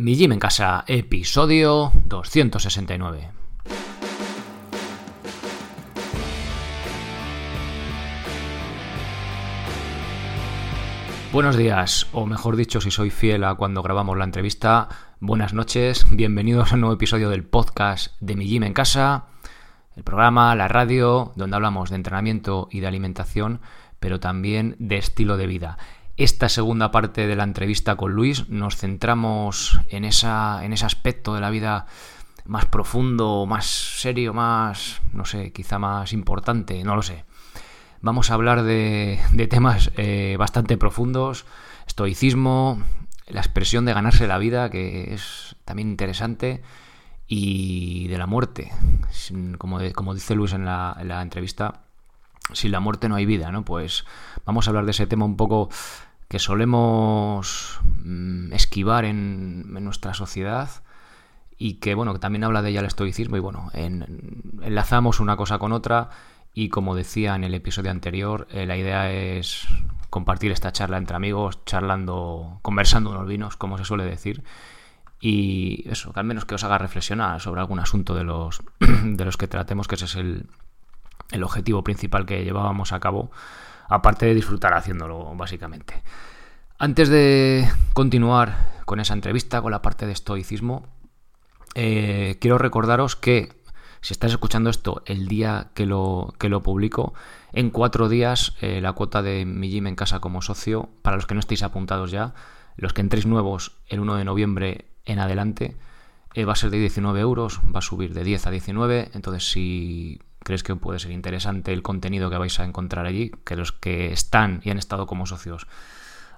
Mi Gym en Casa, episodio 269. Buenos días, o mejor dicho, si soy fiel a cuando grabamos la entrevista, buenas noches, bienvenidos a un nuevo episodio del podcast de Mi Gym en Casa, el programa, la radio, donde hablamos de entrenamiento y de alimentación, pero también de estilo de vida esta segunda parte de la entrevista con Luis nos centramos en, esa, en ese aspecto de la vida más profundo, más serio, más, no sé, quizá más importante, no lo sé. Vamos a hablar de, temas eh, bastante profundos, estoicismo, la expresión de ganarse la vida, que es también interesante, y de la muerte. Como, como dice Luis en la, en la entrevista, sin la muerte no hay vida, ¿no? Pues vamos a hablar de ese tema un poco que solemos mm, esquivar en, nuestra sociedad y que bueno que también habla de ella el estoicismo y bueno enlazamos una cosa con otra y como decía en el episodio anterior eh, la idea es compartir esta charla entre amigos charlando conversando unos vinos como se suele decir y eso que al menos que os haga reflexionar sobre algún asunto de los de los que tratemos que ese es el, el objetivo principal que llevábamos a cabo aparte de disfrutar haciéndolo, básicamente. Antes de continuar con esa entrevista, con la parte de estoicismo, eh, quiero recordaros que si estás escuchando esto el día que lo, que lo publico, en cuatro días eh, la cuota de mi gym en casa como socio, para los que no estéis apuntados ya, los que entréis nuevos el 1 de noviembre en adelante, eh, va a ser de 19 euros, va a subir de 10 a 19, entonces si crees que puede ser interesante el contenido que vais a encontrar allí, que los que están y han estado como socios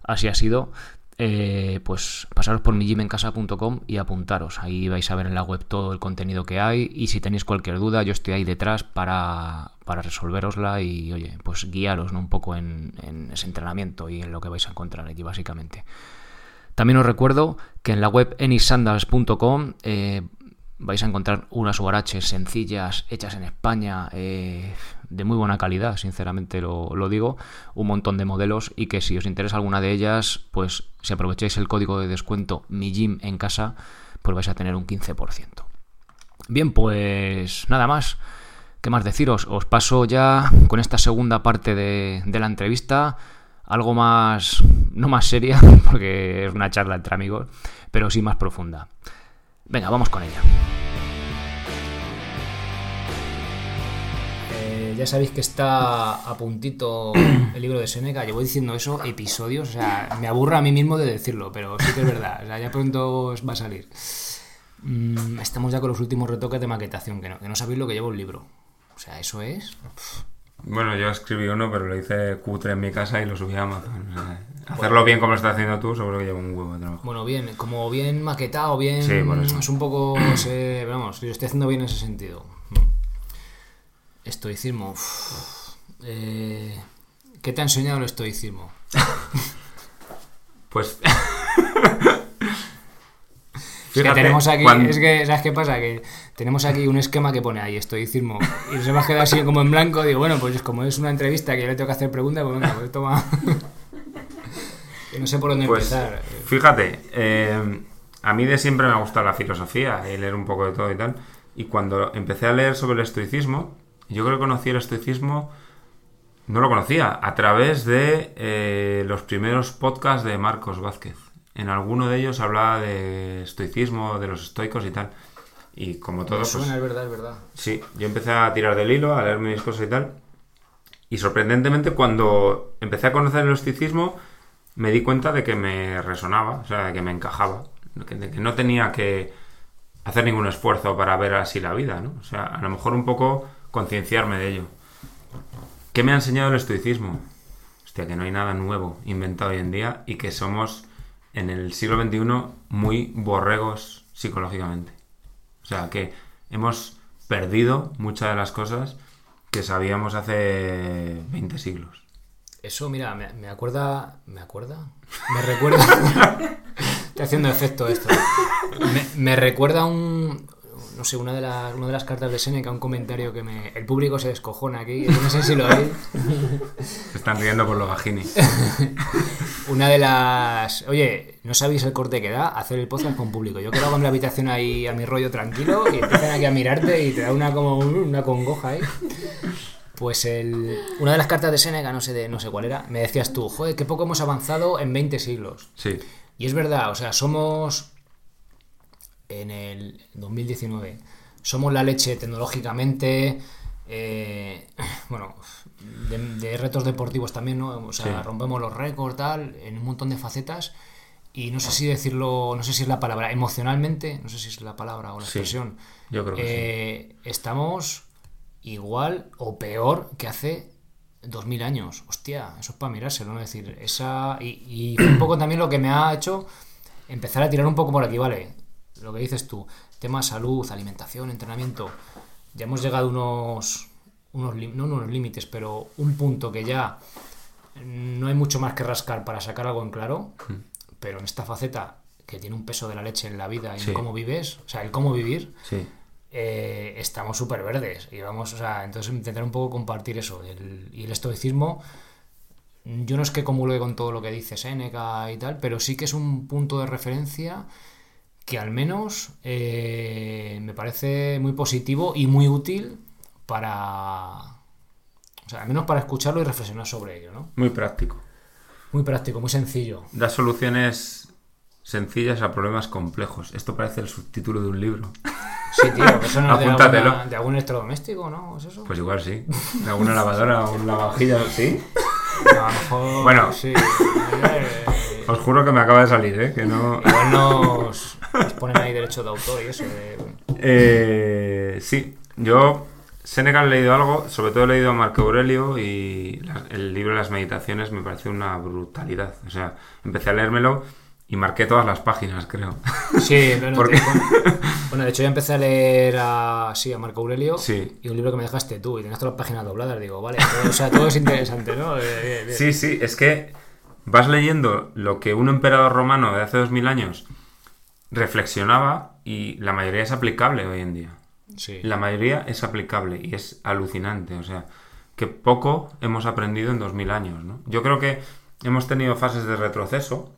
así ha sido, eh, pues pasaros por mijimencasa.com y apuntaros. Ahí vais a ver en la web todo el contenido que hay y si tenéis cualquier duda yo estoy ahí detrás para, para resolverosla y oye, pues guiaros un poco en, ese entrenamiento y en lo que vais a encontrar allí básicamente. También os recuerdo que en la web enisandals.com eh, vais a encontrar unas URH sencillas, hechas en España, eh, de muy buena calidad, sinceramente lo, digo, un montón de modelos y que si os interesa alguna de ellas, pues si aprovecháis el código de descuento mi gym en casa, pues vais a tener un 15%. Bien, pues nada más. ¿Qué más deciros? Os paso ya con esta segunda parte de la entrevista, algo más, no más seria, porque es una charla entre amigos, pero sí más profunda. Venga, vamos con ella. Eh, ya sabéis que está a puntito el libro de Seneca. Llevo diciendo eso episodios. O sea, me aburro a mí mismo de decirlo, pero sí que es verdad. O sea, ya pronto va a salir. Mm, estamos ya con los últimos retoques de maquetación, que no, que no sabéis lo que lleva un libro. O sea, eso es. Bueno, yo escribí uno, pero lo hice cutre en mi casa y lo subí a Amazon. hacerlo bien como lo estás haciendo tú, seguro que lleva un huevo de trabajo. Bueno, bien, como bien maquetado, bien. Sí, por eso. Es un poco. vamos, yo estoy haciendo bien en ese sentido. Estoicismo. Eh, ¿Qué te ha enseñado el estoicismo? pues. Que tenemos aquí, es que, ¿sabes qué pasa? Que tenemos aquí un esquema que pone ahí estoicismo y se me ha quedado así como en blanco. Digo, bueno, pues como es una entrevista que yo le tengo que hacer preguntas, pues venga, pues toma. no sé por dónde pues, empezar. Fíjate, eh, a mí de siempre me ha gustado la filosofía y leer un poco de todo y tal. Y cuando empecé a leer sobre el estoicismo, yo creo que conocí el estoicismo, no lo conocía, a través de eh, los primeros podcasts de Marcos Vázquez. En alguno de ellos hablaba de estoicismo, de los estoicos y tal. Y como todo. Pues suena, es verdad, es verdad. Sí, yo empecé a tirar del hilo, a leer mis cosas y tal. Y sorprendentemente, cuando empecé a conocer el estoicismo, me di cuenta de que me resonaba, o sea, de que me encajaba. De que no tenía que hacer ningún esfuerzo para ver así la vida, ¿no? O sea, a lo mejor un poco concienciarme de ello. ¿Qué me ha enseñado el estoicismo? Hostia, que no hay nada nuevo inventado hoy en día y que somos en el siglo XXI muy borregos psicológicamente. O sea, que hemos perdido muchas de las cosas que sabíamos hace 20 siglos. Eso, mira, me, acuerda. ¿Me acuerda? Me recuerda. Estoy haciendo efecto esto. Me, recuerda un. No sé, una de, las, una de las cartas de Seneca, un comentario que me. El público se descojona aquí, no sé si lo veis. Se están riendo por los vagini. una de las. Oye, ¿no sabéis el corte que da hacer el podcast con público? Yo quedo en la habitación ahí a mi rollo tranquilo y empiezan aquí a mirarte y te da una como una congoja ahí. Pues el, una de las cartas de Seneca, no sé, de, no sé cuál era, me decías tú, joder, qué poco hemos avanzado en 20 siglos. Sí. Y es verdad, o sea, somos en el 2019, somos la leche tecnológicamente, eh, bueno, de, de retos deportivos también, ¿no? O sea, Sí. rompemos los récords, tal, en un montón de facetas. Y no sé si decirlo, no sé si es la palabra, emocionalmente, no sé si es la palabra o la Sí, expresión. yo creo que sí. eh, Estamos igual o peor que hace 2000 años. Hostia, eso es para mirárselo, ¿no? Es decir, esa. Y, un poco también lo que me ha hecho empezar a tirar un poco por aquí, ¿vale? Lo que dices tú, tema salud, alimentación, entrenamiento. Ya hemos llegado a unos. Unos no unos límites, pero un punto que ya no hay mucho más que rascar para sacar algo en claro. Pero en esta faceta que tiene un peso de la leche en la vida y Sí. en cómo vives, o sea, el cómo vivir, Sí. eh, estamos súper verdes. Y vamos, o sea, entonces intentar un poco compartir eso. El- y el estoicismo, yo no es que comulgue con todo lo que dice Séneca y tal, pero sí que es un punto de referencia que al menos eh, me parece muy positivo y muy útil para. O sea, al menos para escucharlo y reflexionar sobre ello, ¿no? Muy práctico. Muy práctico, muy sencillo. Da soluciones sencillas a problemas complejos. Esto parece el subtítulo de un libro. Sí, tío, que eso no es de, Apúntatelo. alguna- de algún electrodoméstico, ¿no? ¿Es eso? Pues igual sí. De alguna lavadora o un lavavajillas, ¿sí? a lo mejor. Bueno. sí. Eh, Os juro que me acaba de salir, ¿eh? Que no... Igual nos, nos ponen ahí derecho de autor y eso. de- Eh, sí, yo Seneca he leído algo, sobre todo he leído a Marco Aurelio y la- el libro de las meditaciones me parece una brutalidad. O sea, empecé a leérmelo y marqué todas las páginas, creo. Sí, no, no, ¿Por te- qué? bueno, de hecho ya empecé a leer a, sí, a Marco Aurelio Sí. y un libro que me dejaste tú y tenías todas las páginas dobladas. Digo, vale, todo, o sea, todo es interesante, ¿no? Eh, eh, eh. Sí, sí, es que vas leyendo lo que un emperador romano de hace dos mil años reflexionaba y la mayoría es aplicable hoy en día. La mayoría es aplicable y es alucinante. O sea, que poco hemos aprendido en 2000 años, ¿no? Yo creo que hemos tenido fases de retroceso.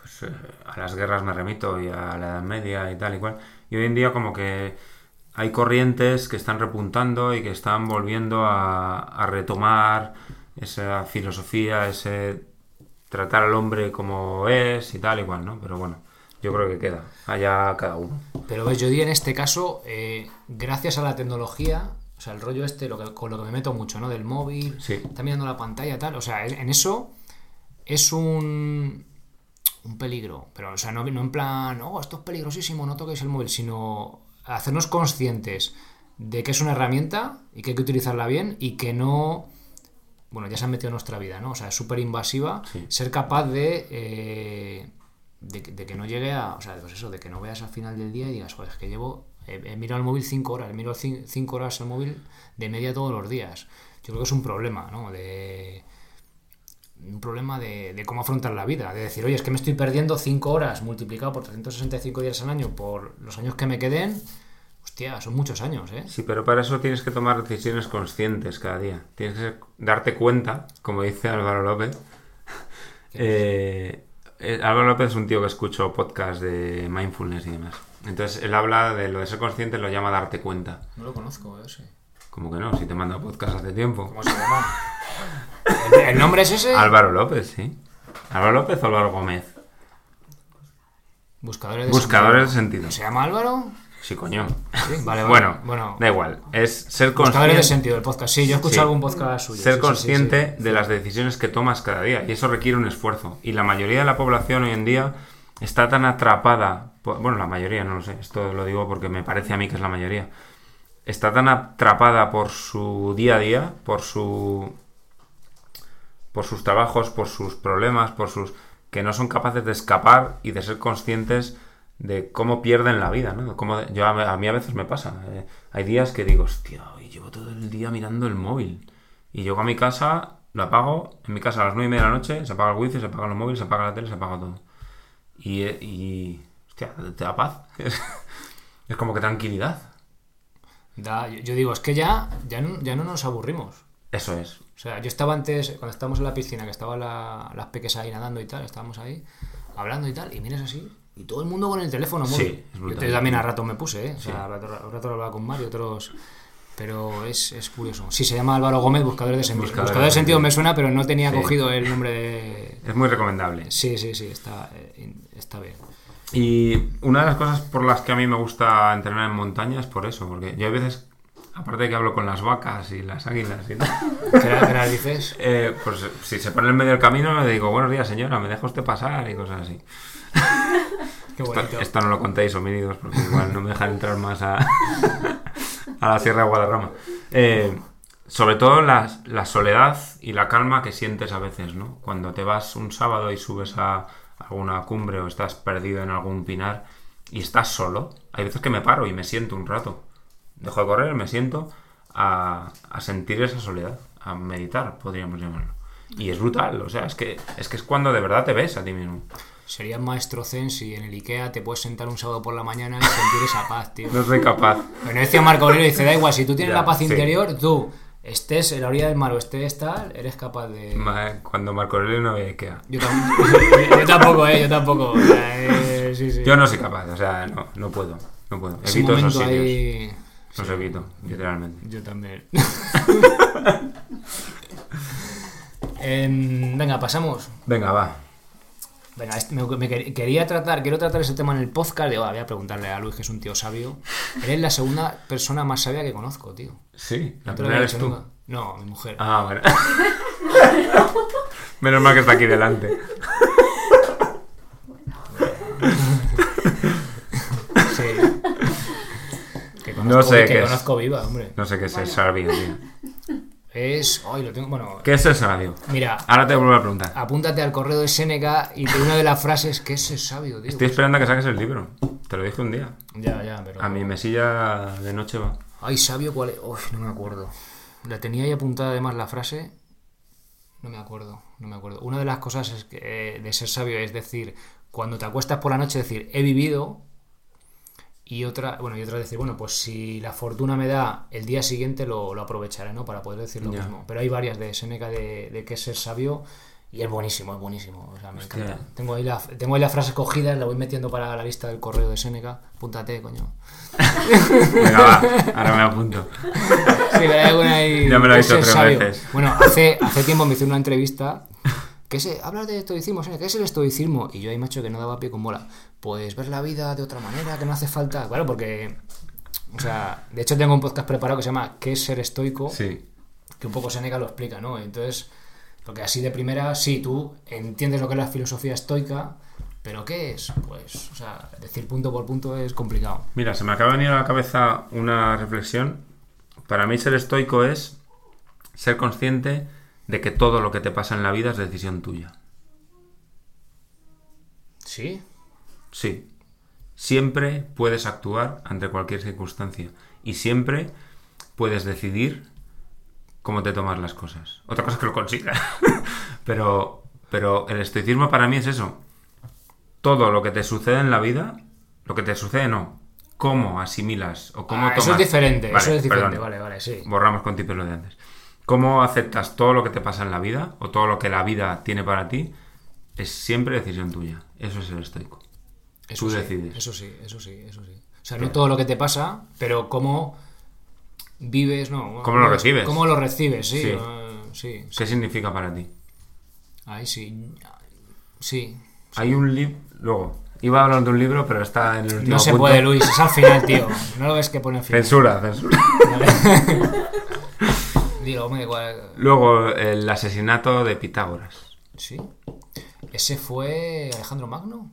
Pues eh, a las guerras me remito y a la Edad Media y tal y cual. Y hoy en día como que hay corrientes que están repuntando y que están volviendo a, a retomar esa filosofía, ese tratar al hombre como es y tal y cual, ¿no? Pero bueno, yo creo que queda. Allá cada uno. Pero ves, yo diría en este caso, eh, gracias a la tecnología, o sea, el rollo este, lo que, con lo que me meto mucho, ¿no? Del móvil, Sí. está mirando la pantalla, tal. O sea, en eso es un, un peligro. Pero, o sea, no, no en plan, oh, esto es peligrosísimo, no toquéis el móvil, sino hacernos conscientes de que es una herramienta y que hay que utilizarla bien y que no. Bueno, ya se ha metido en nuestra vida, ¿no? O sea, es súper invasiva. Sí. Ser capaz de. eh, de, que- de que no llegue a. O sea, pues eso, de que no veas al final del día y digas, joder, es que llevo. He, he mirado el móvil 5 horas, he mirado 5 horas el móvil de media todos los días. Yo creo que es un problema, ¿no? De. Un problema de, de cómo afrontar la vida. De decir, oye, es que me estoy perdiendo 5 horas multiplicado por 365 días al año por los años que me queden. Hostia, son muchos años, ¿eh? Sí, pero para eso tienes que tomar decisiones conscientes cada día. Tienes que darte cuenta, como dice Álvaro López. Eh, eh, Álvaro López es un tío que escucho podcast de mindfulness y demás. Entonces él habla de lo de ser consciente, lo llama darte cuenta. No lo conozco, ese. Como que no, si te manda podcast hace tiempo. ¿Cómo se llama? ¿El, el nombre es ese? Álvaro López, sí. Álvaro López o Álvaro Gómez. Buscadores de Buscadores de sentido. sentido. ¿Se llama Álvaro? Sí, coño. Sí, vale, vale. Bueno, bueno da igual. Es ser Buscadores de consciente. sentido, el podcast. Sí, yo he escuchado Sí. algún podcast suyo. ser sí, consciente de las decisiones que tomas cada día y eso requiere un esfuerzo y la mayoría de la población hoy en día está tan atrapada por- bueno la mayoría no lo sé esto lo digo porque me parece a mí que es la mayoría está tan atrapada por su día a día por su por sus trabajos por sus problemas por sus que no son capaces de escapar y de ser conscientes de cómo pierden la vida, ¿no? Cómo, yo a, a mí a veces me pasa. eh, hay días que digo, hostia, hoy llevo todo el día mirando el móvil. Y llego a mi casa, lo apago. En mi casa a las nueve y media de la noche se apaga el wifi, se apagan los móviles, se apaga la tele, se apaga todo. Y, eh, y hostia, te da paz. es como que tranquilidad. Da- yo, yo digo, es que ya, ya, no, ya no nos aburrimos. Eso es. O sea, yo estaba antes, cuando estábamos en la piscina, que estaban la- las peques ahí nadando y tal, estábamos ahí hablando y tal, y miras así, y todo el mundo con el teléfono móvil. Sí, yo también a rato me puse, ¿eh? O sea, a rato, a rato hablaba con Mario, otros... Pero es, es curioso. Sí, se llama Álvaro Gómez, Buscador de Sentido. Buscador Buscador, de Sentido me suena, pero no tenía Sí. cogido el nombre de... Es muy recomendable. Sí, sí, sí, está, eh, está bien. Y una de las cosas por las que a mí me gusta entrenar en montaña es por eso, porque yo a veces, aparte de que hablo con las vacas y las águilas y tal, ¿Qué era, dices? eh, pues si se pone en medio del camino le digo, buenos días señora, ¿me deja usted pasar? Y cosas así. Qué Esto, esto no lo contéis, homínidos, porque igual no me dejan entrar más a, a la Sierra de Guadarrama. Eh, sobre todo la, la soledad y la calma que sientes a veces, ¿no? Cuando te vas un sábado y subes a alguna cumbre o estás perdido en algún pinar y estás solo, hay veces que me paro y me siento un rato. Dejo de correr, me siento a, a sentir esa soledad, a meditar, podríamos llamarlo. Y es brutal, o sea, es que, es que es cuando de verdad te ves a ti mismo. Serías maestro zen si en el Ikea te puedes sentar un sábado por la mañana y sentir esa paz, tío. No soy capaz. Bueno, decía Marco Aurelio, dice, da igual, si tú tienes Ya, la paz sí. interior, tú estés en la orilla del mar o estés tal, eres capaz de... Ma- Cuando Marco Aurelio no había Ikea. Yo, tam- yo tampoco, eh, yo tampoco. eh, sí, sí. Yo no soy capaz, o sea, no, no puedo. No puedo. Evito esos sitios. ahí... Los evito, literalmente. Yo también. Em, venga, pasamos. Venga, va. Venga, este- me, me quer- quería tratar, quiero tratar ese tema en el podcast. Digo, ah, voy a preguntarle a Luis, que es un tío sabio. Eres la segunda persona más sabia que conozco, tío. Sí, la No te lo primera había eres dicho tú. nunca. No, mi mujer. Ah, bueno. Menos mal que está aquí delante. Sí. Que No sé que qué es. conozco viva, hombre. No sé qué es el sabio, tío. Es. Ay, lo tengo. Bueno, ¿Qué es el sabio? mira, Ahora te vuelvo a preguntar. apúntate al correo de Seneca y de una de las frases que es el sabio, tío. Estoy esperando a que saques el libro. Te lo dije un día. Ya, ya, pero. A mi mesilla de noche va. Ay, sabio, ¿cuál es? Uy, no me acuerdo. La tenía ahí apuntada además la frase. No me acuerdo, no me acuerdo. Una de las cosas es que, eh, de ser sabio es decir, cuando te acuestas por la noche, decir, he vivido. Y otra, bueno, y otra decir, bueno, pues si la fortuna me da el día siguiente lo, lo aprovecharé, ¿no? Para poder decir lo Ya. mismo. Pero hay varias de Seneca de, de que es ser sabio y es buenísimo, es buenísimo. O sea, me Hostia. encanta. Tengo ahí, la, tengo ahí la frase cogida, la voy metiendo para la lista del correo de Seneca. Apúntate, coño. Venga, va. Ahora me apunto. Sí, pero hay alguna ahí. Ya me lo he visto tres sabio. veces. Bueno, hace, hace tiempo me hice una entrevista. ¿Qué es, hablas de estoicismo, ¿qué es el estoicismo? Y yo ahí, macho, que no daba pie con bola. Pues ver la vida de otra manera, que no hace falta. Claro, porque. O sea, de hecho tengo un podcast preparado que se llama ¿Qué es ser estoico? Sí. Que un poco Seneca lo explica, ¿no? Entonces, porque así de primera, sí, tú entiendes lo que es la filosofía estoica, pero ¿qué es? Pues, o sea, decir punto por punto es complicado. Mira, se me acaba de venir a la cabeza una reflexión. Para mí ser estoico es ser consciente de que todo lo que te pasa en la vida es decisión tuya. ¿Sí? Sí. Siempre puedes actuar ante cualquier circunstancia y siempre puedes decidir cómo te tomas las cosas. Otra cosa es que lo consigas. pero, pero el estoicismo para mí es eso. Todo lo que te sucede en la vida, lo que te sucede no, cómo asimilas o cómo Ah, tomas. eso es diferente, Vale, eso es diferente, perdón. vale, vale, sí. Borramos con lo de antes. Cómo aceptas todo lo que te pasa en la vida o todo lo que la vida tiene para ti es siempre decisión tuya. Eso es el estoico. Eso Tú sí, decides. Eso sí, eso sí, eso sí. O sea, no todo lo que te pasa, pero cómo vives, no. ¿Cómo lo recibes? Cómo lo recibes, sí. Sí. sí. ¿Qué significa para ti? Ahí sí. Sí. Hay un libro. Luego, iba a hablar de un libro, pero está en el último No se punto. puede, Luis, es al final, tío. No lo ves que pone al final. Censura, censura. Vale. Digo, hombre, igual- Luego, el asesinato de Pitágoras. Sí. Ese fue Alejandro Magno.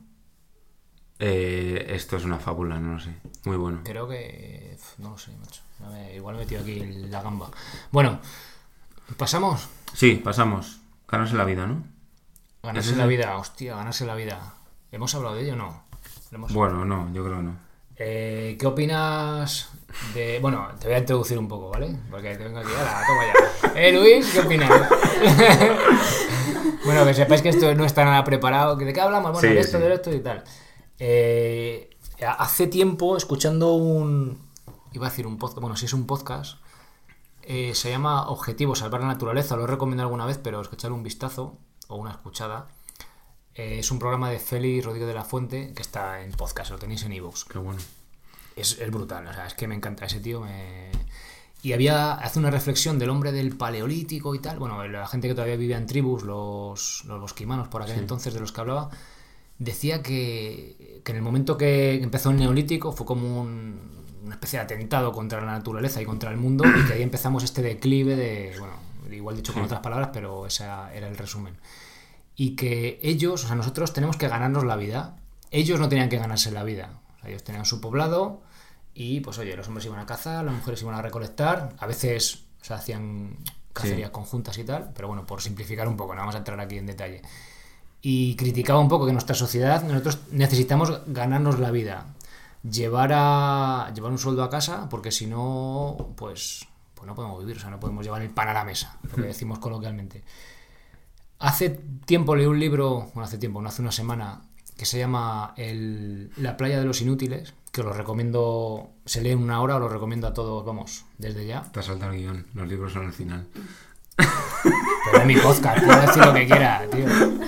Eh, esto es una fábula, no lo sé. Muy bueno. Creo que. No lo sé, macho. A ver, igual he metido aquí la gamba. Bueno, pasamos. Sí, pasamos. Ganarse la vida, ¿no? Ganarse la vida, hostia, ganarse la vida. ¿Hemos hablado de ello o no? Hemos- Bueno, no, yo creo que no. Eh, ¿Qué opinas de.? Bueno, te voy a introducir un poco, ¿vale? Porque te vengo aquí. ¡Hala, toma ya! ¿Eh, Luis? ¿Qué opinas? bueno, que sepáis que esto no está nada preparado. ¿De qué hablamos? Bueno, Sí, de esto, sí. de esto y tal. Eh, hace tiempo, escuchando un. Iba a decir un podcast. Bueno, si es un podcast. Eh, se llama Objetivo Salvar la Naturaleza. Lo he recomendado alguna vez, pero escuchar un vistazo o una escuchada. Eh, es un programa de Félix Rodríguez de la Fuente que está en podcast, lo tenéis en ebooks. Qué bueno. Es, es brutal, o sea, es que me encanta ese tío. me- Y había, hace una reflexión del hombre del paleolítico y tal. Bueno, la gente que todavía vivía en tribus, los, los bosquimanos por aquel entonces de los que hablaba, decía que, que en el momento que empezó el neolítico fue como un- una especie de atentado contra la naturaleza y contra el mundo y que ahí empezamos este declive de, bueno, igual dicho con otras palabras, pero ese era el resumen. Y que ellos, o sea, nosotros tenemos que ganarnos la vida. Ellos no tenían que ganarse la vida. O sea, ellos tenían su poblado y pues oye, los hombres iban a cazar, las mujeres iban a recolectar, a veces o sea, hacían cacerías conjuntas y tal, pero bueno, por simplificar un poco, no vamos a entrar aquí en detalle. Y criticaba un poco que nuestra sociedad, nosotros necesitamos ganarnos la vida, llevar a llevar un sueldo a casa, porque si no, pues, pues no podemos vivir, o sea, no podemos llevar el pan a la mesa, lo que decimos coloquialmente. Hace tiempo leí un libro, bueno, hace tiempo, no hace una semana, que se llama el- La playa de los inútiles, que os lo recomiendo, se lee en una hora, os lo recomiendo a todos, vamos, desde ya. Te has saltado el guion. Los libros son al final. Pero es mi podcast, puedo decir lo que quiera, tío.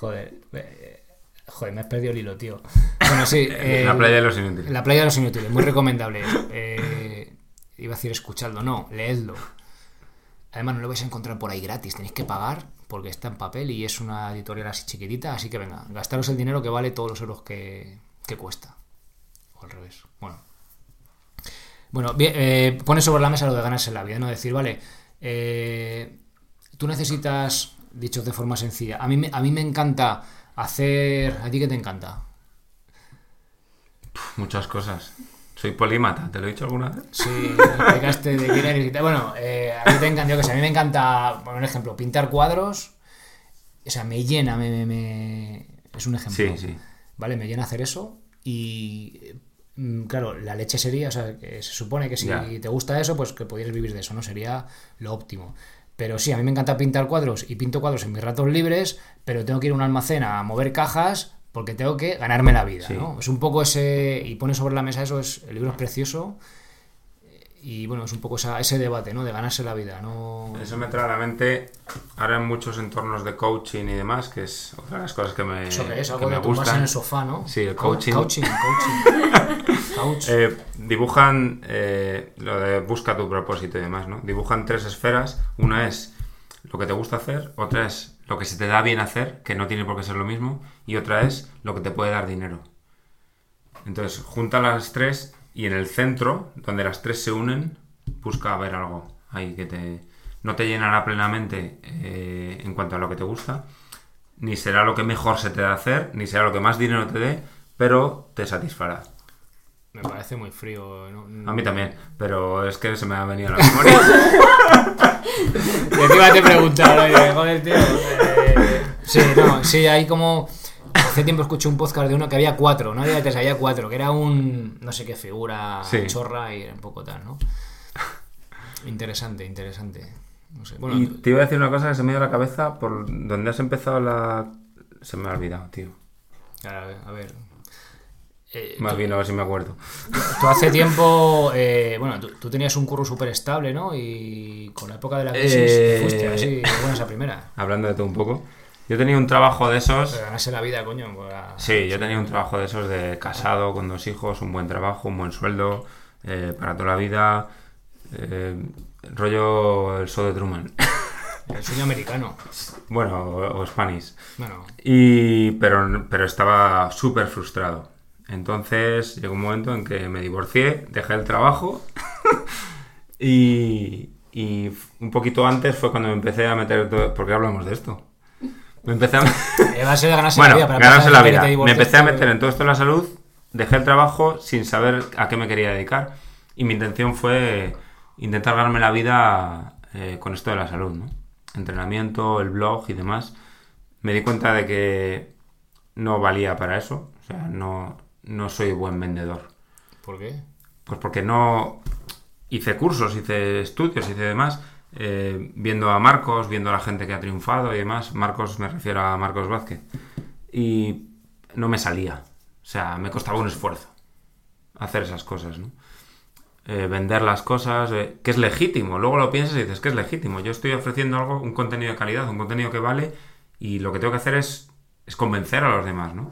Joder, eh, joder, me has perdido el hilo, tío. Bueno, sí. la el- playa de los inútiles. La playa de los inútiles, muy recomendable. Eh, iba a decir escuchadlo, no, leedlo. Además, no lo vais a encontrar por ahí gratis, tenéis que pagar porque está en papel y es una editorial así chiquitita. Así que venga, gastaros el dinero que vale todos los euros que, que cuesta. O al revés. Bueno. Bueno, bien, eh, pone sobre la mesa lo de ganarse la vida, ¿no? Decir, vale, eh, tú necesitas, dicho de forma sencilla, a mí, a mí me encanta hacer... ¿A ti qué te encanta? Muchas cosas. Soy polímata, ¿te lo he dicho alguna vez? Sí, explicaste de quién eres y tal. Bueno, eh, a mí te encanta, yo que sé, a mí me encanta, por un ejemplo, pintar cuadros. O sea, me llena, me, me- me- es un ejemplo. Sí, sí. ¿Vale? Me llena hacer eso y, mm, claro, la leche sería, o sea, que se supone que si te gusta eso, pues que pudieras vivir de eso, ¿no? Sería lo óptimo. Pero sí, a mí me encanta pintar cuadros y pinto cuadros en mis ratos libres, pero tengo que ir a un almacén a mover cajas porque tengo que ganarme la vida, Sí. ¿no? Es un poco ese... Y pone sobre la mesa eso, es, el libro es precioso y bueno, es un poco esa- ese debate, ¿no? De ganarse la vida, ¿no? Eso me trae a la mente ahora en muchos entornos de coaching y demás, que es otra de las cosas que me, Eso que es, que algo me de tumbarse gustan. en el sofá, ¿no? Sí, el Co- coaching. Coaching, coaching. Couch. Eh, dibujan eh, lo de busca tu propósito y demás, ¿no? Dibujan tres esferas. Una es lo que te gusta hacer, otra es lo que se te da bien hacer, que no tiene por qué ser lo mismo, y otra es lo que te puede dar dinero. Entonces, junta las tres y en el centro, donde las tres se unen, busca ver algo ahí que te no te llenará plenamente eh, en cuanto a lo que te gusta, ni será lo que mejor se te da hacer, ni será lo que más dinero te dé, pero te satisfará. Me parece muy frío. ¿no? A mí también, pero es que se me ha venido a la memoria. Y encima te preguntaron, oye, joder, tío. eh, sí, no, sí, hay como. Hace tiempo escuché un podcast de uno que había cuatro, no había tres, había cuatro, que era un. no sé qué figura Sí. chorra y era un poco tal, ¿no? Interesante, interesante. No sé. Bueno, y te iba a decir una cosa que se me a la cabeza por donde has empezado la... Se me ha olvidado, tío. a ver. A ver. Eh, Más bien, a ver si me acuerdo. Tú hace tiempo, eh, bueno, tú, tú tenías un curro súper estable, ¿no? Y con la época de la crisis Eh, fuiste así, de buenas a primera. Hablando de todo un poco. Yo tenía un trabajo de esos... Pero ganarse la vida, coño. pues, a- Sí, yo tenía un trabajo de esos de casado, con dos hijos, un buen trabajo, un buen sueldo, eh, para toda la vida. rollo el show de Truman. El sueño americano. bueno, o, o Spanish. Bueno, Y, pero, pero estaba súper frustrado. Entonces llegó un momento en que me divorcié, dejé el trabajo y, y un poquito antes fue cuando me empecé a meter... todo- ¿Por qué hablamos de esto? Me empecé a... eh, va a ser ganarse bueno, la vida. ganarse la vida. Me empecé a meter en todo esto de la salud, dejé el trabajo sin saber a qué me quería dedicar y mi intención fue intentar ganarme la vida eh, con esto de la salud, ¿no? Entrenamiento, el blog y demás. Me di cuenta de que no valía para eso, o sea, no, no soy buen vendedor. ¿Por qué? Pues porque no hice cursos, hice estudios, hice demás, eh, viendo a Marcos, viendo a la gente que ha triunfado y demás. Marcos, me refiero a Marcos Vázquez. Y no me salía. O sea, me costaba un esfuerzo hacer esas cosas, ¿no? eh, vender las cosas, eh, que es legítimo. Luego lo piensas y dices que es legítimo. Yo estoy ofreciendo algo, un contenido de calidad, un contenido que vale, y lo que tengo que hacer es, es convencer a los demás, ¿no?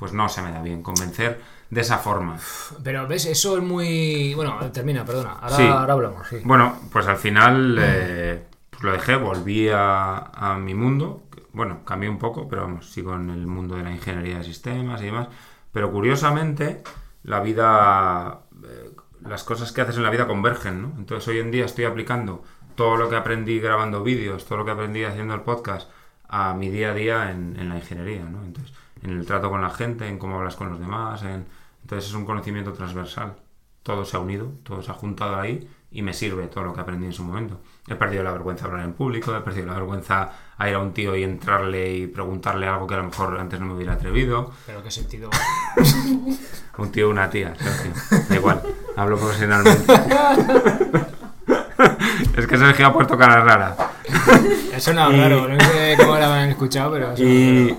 Pues no se me da bien convencer de esa forma. Pero ves, eso es muy... Bueno, termina, perdona. Ahora, Sí. ahora hablamos, sí. Bueno, pues al final eh, pues lo dejé, volví a, a mi mundo. Bueno, cambié un poco, pero vamos, sigo en el mundo de la ingeniería de sistemas y demás. Pero curiosamente, la vida, eh, las cosas que haces en la vida convergen, ¿no? Entonces hoy en día estoy aplicando todo lo que aprendí grabando vídeos, todo lo que aprendí haciendo el podcast a mi día a día en, en la ingeniería, ¿no? Entonces, en el trato con la gente, en cómo hablas con los demás, en... entonces es un conocimiento transversal. Todo se ha unido, todo se ha juntado ahí y me sirve todo lo que aprendí en su momento. He perdido la vergüenza a hablar en público, he perdido la vergüenza a ir a un tío y entrarle y preguntarle algo que a lo mejor antes no me hubiera atrevido. Pero qué sentido... Un tío o una tía, Sergio. Da igual, hablo profesionalmente. es que Sergio ha puesto cara rara. Eso no Y- raro, no sé cómo lo habrán escuchado, pero... Y,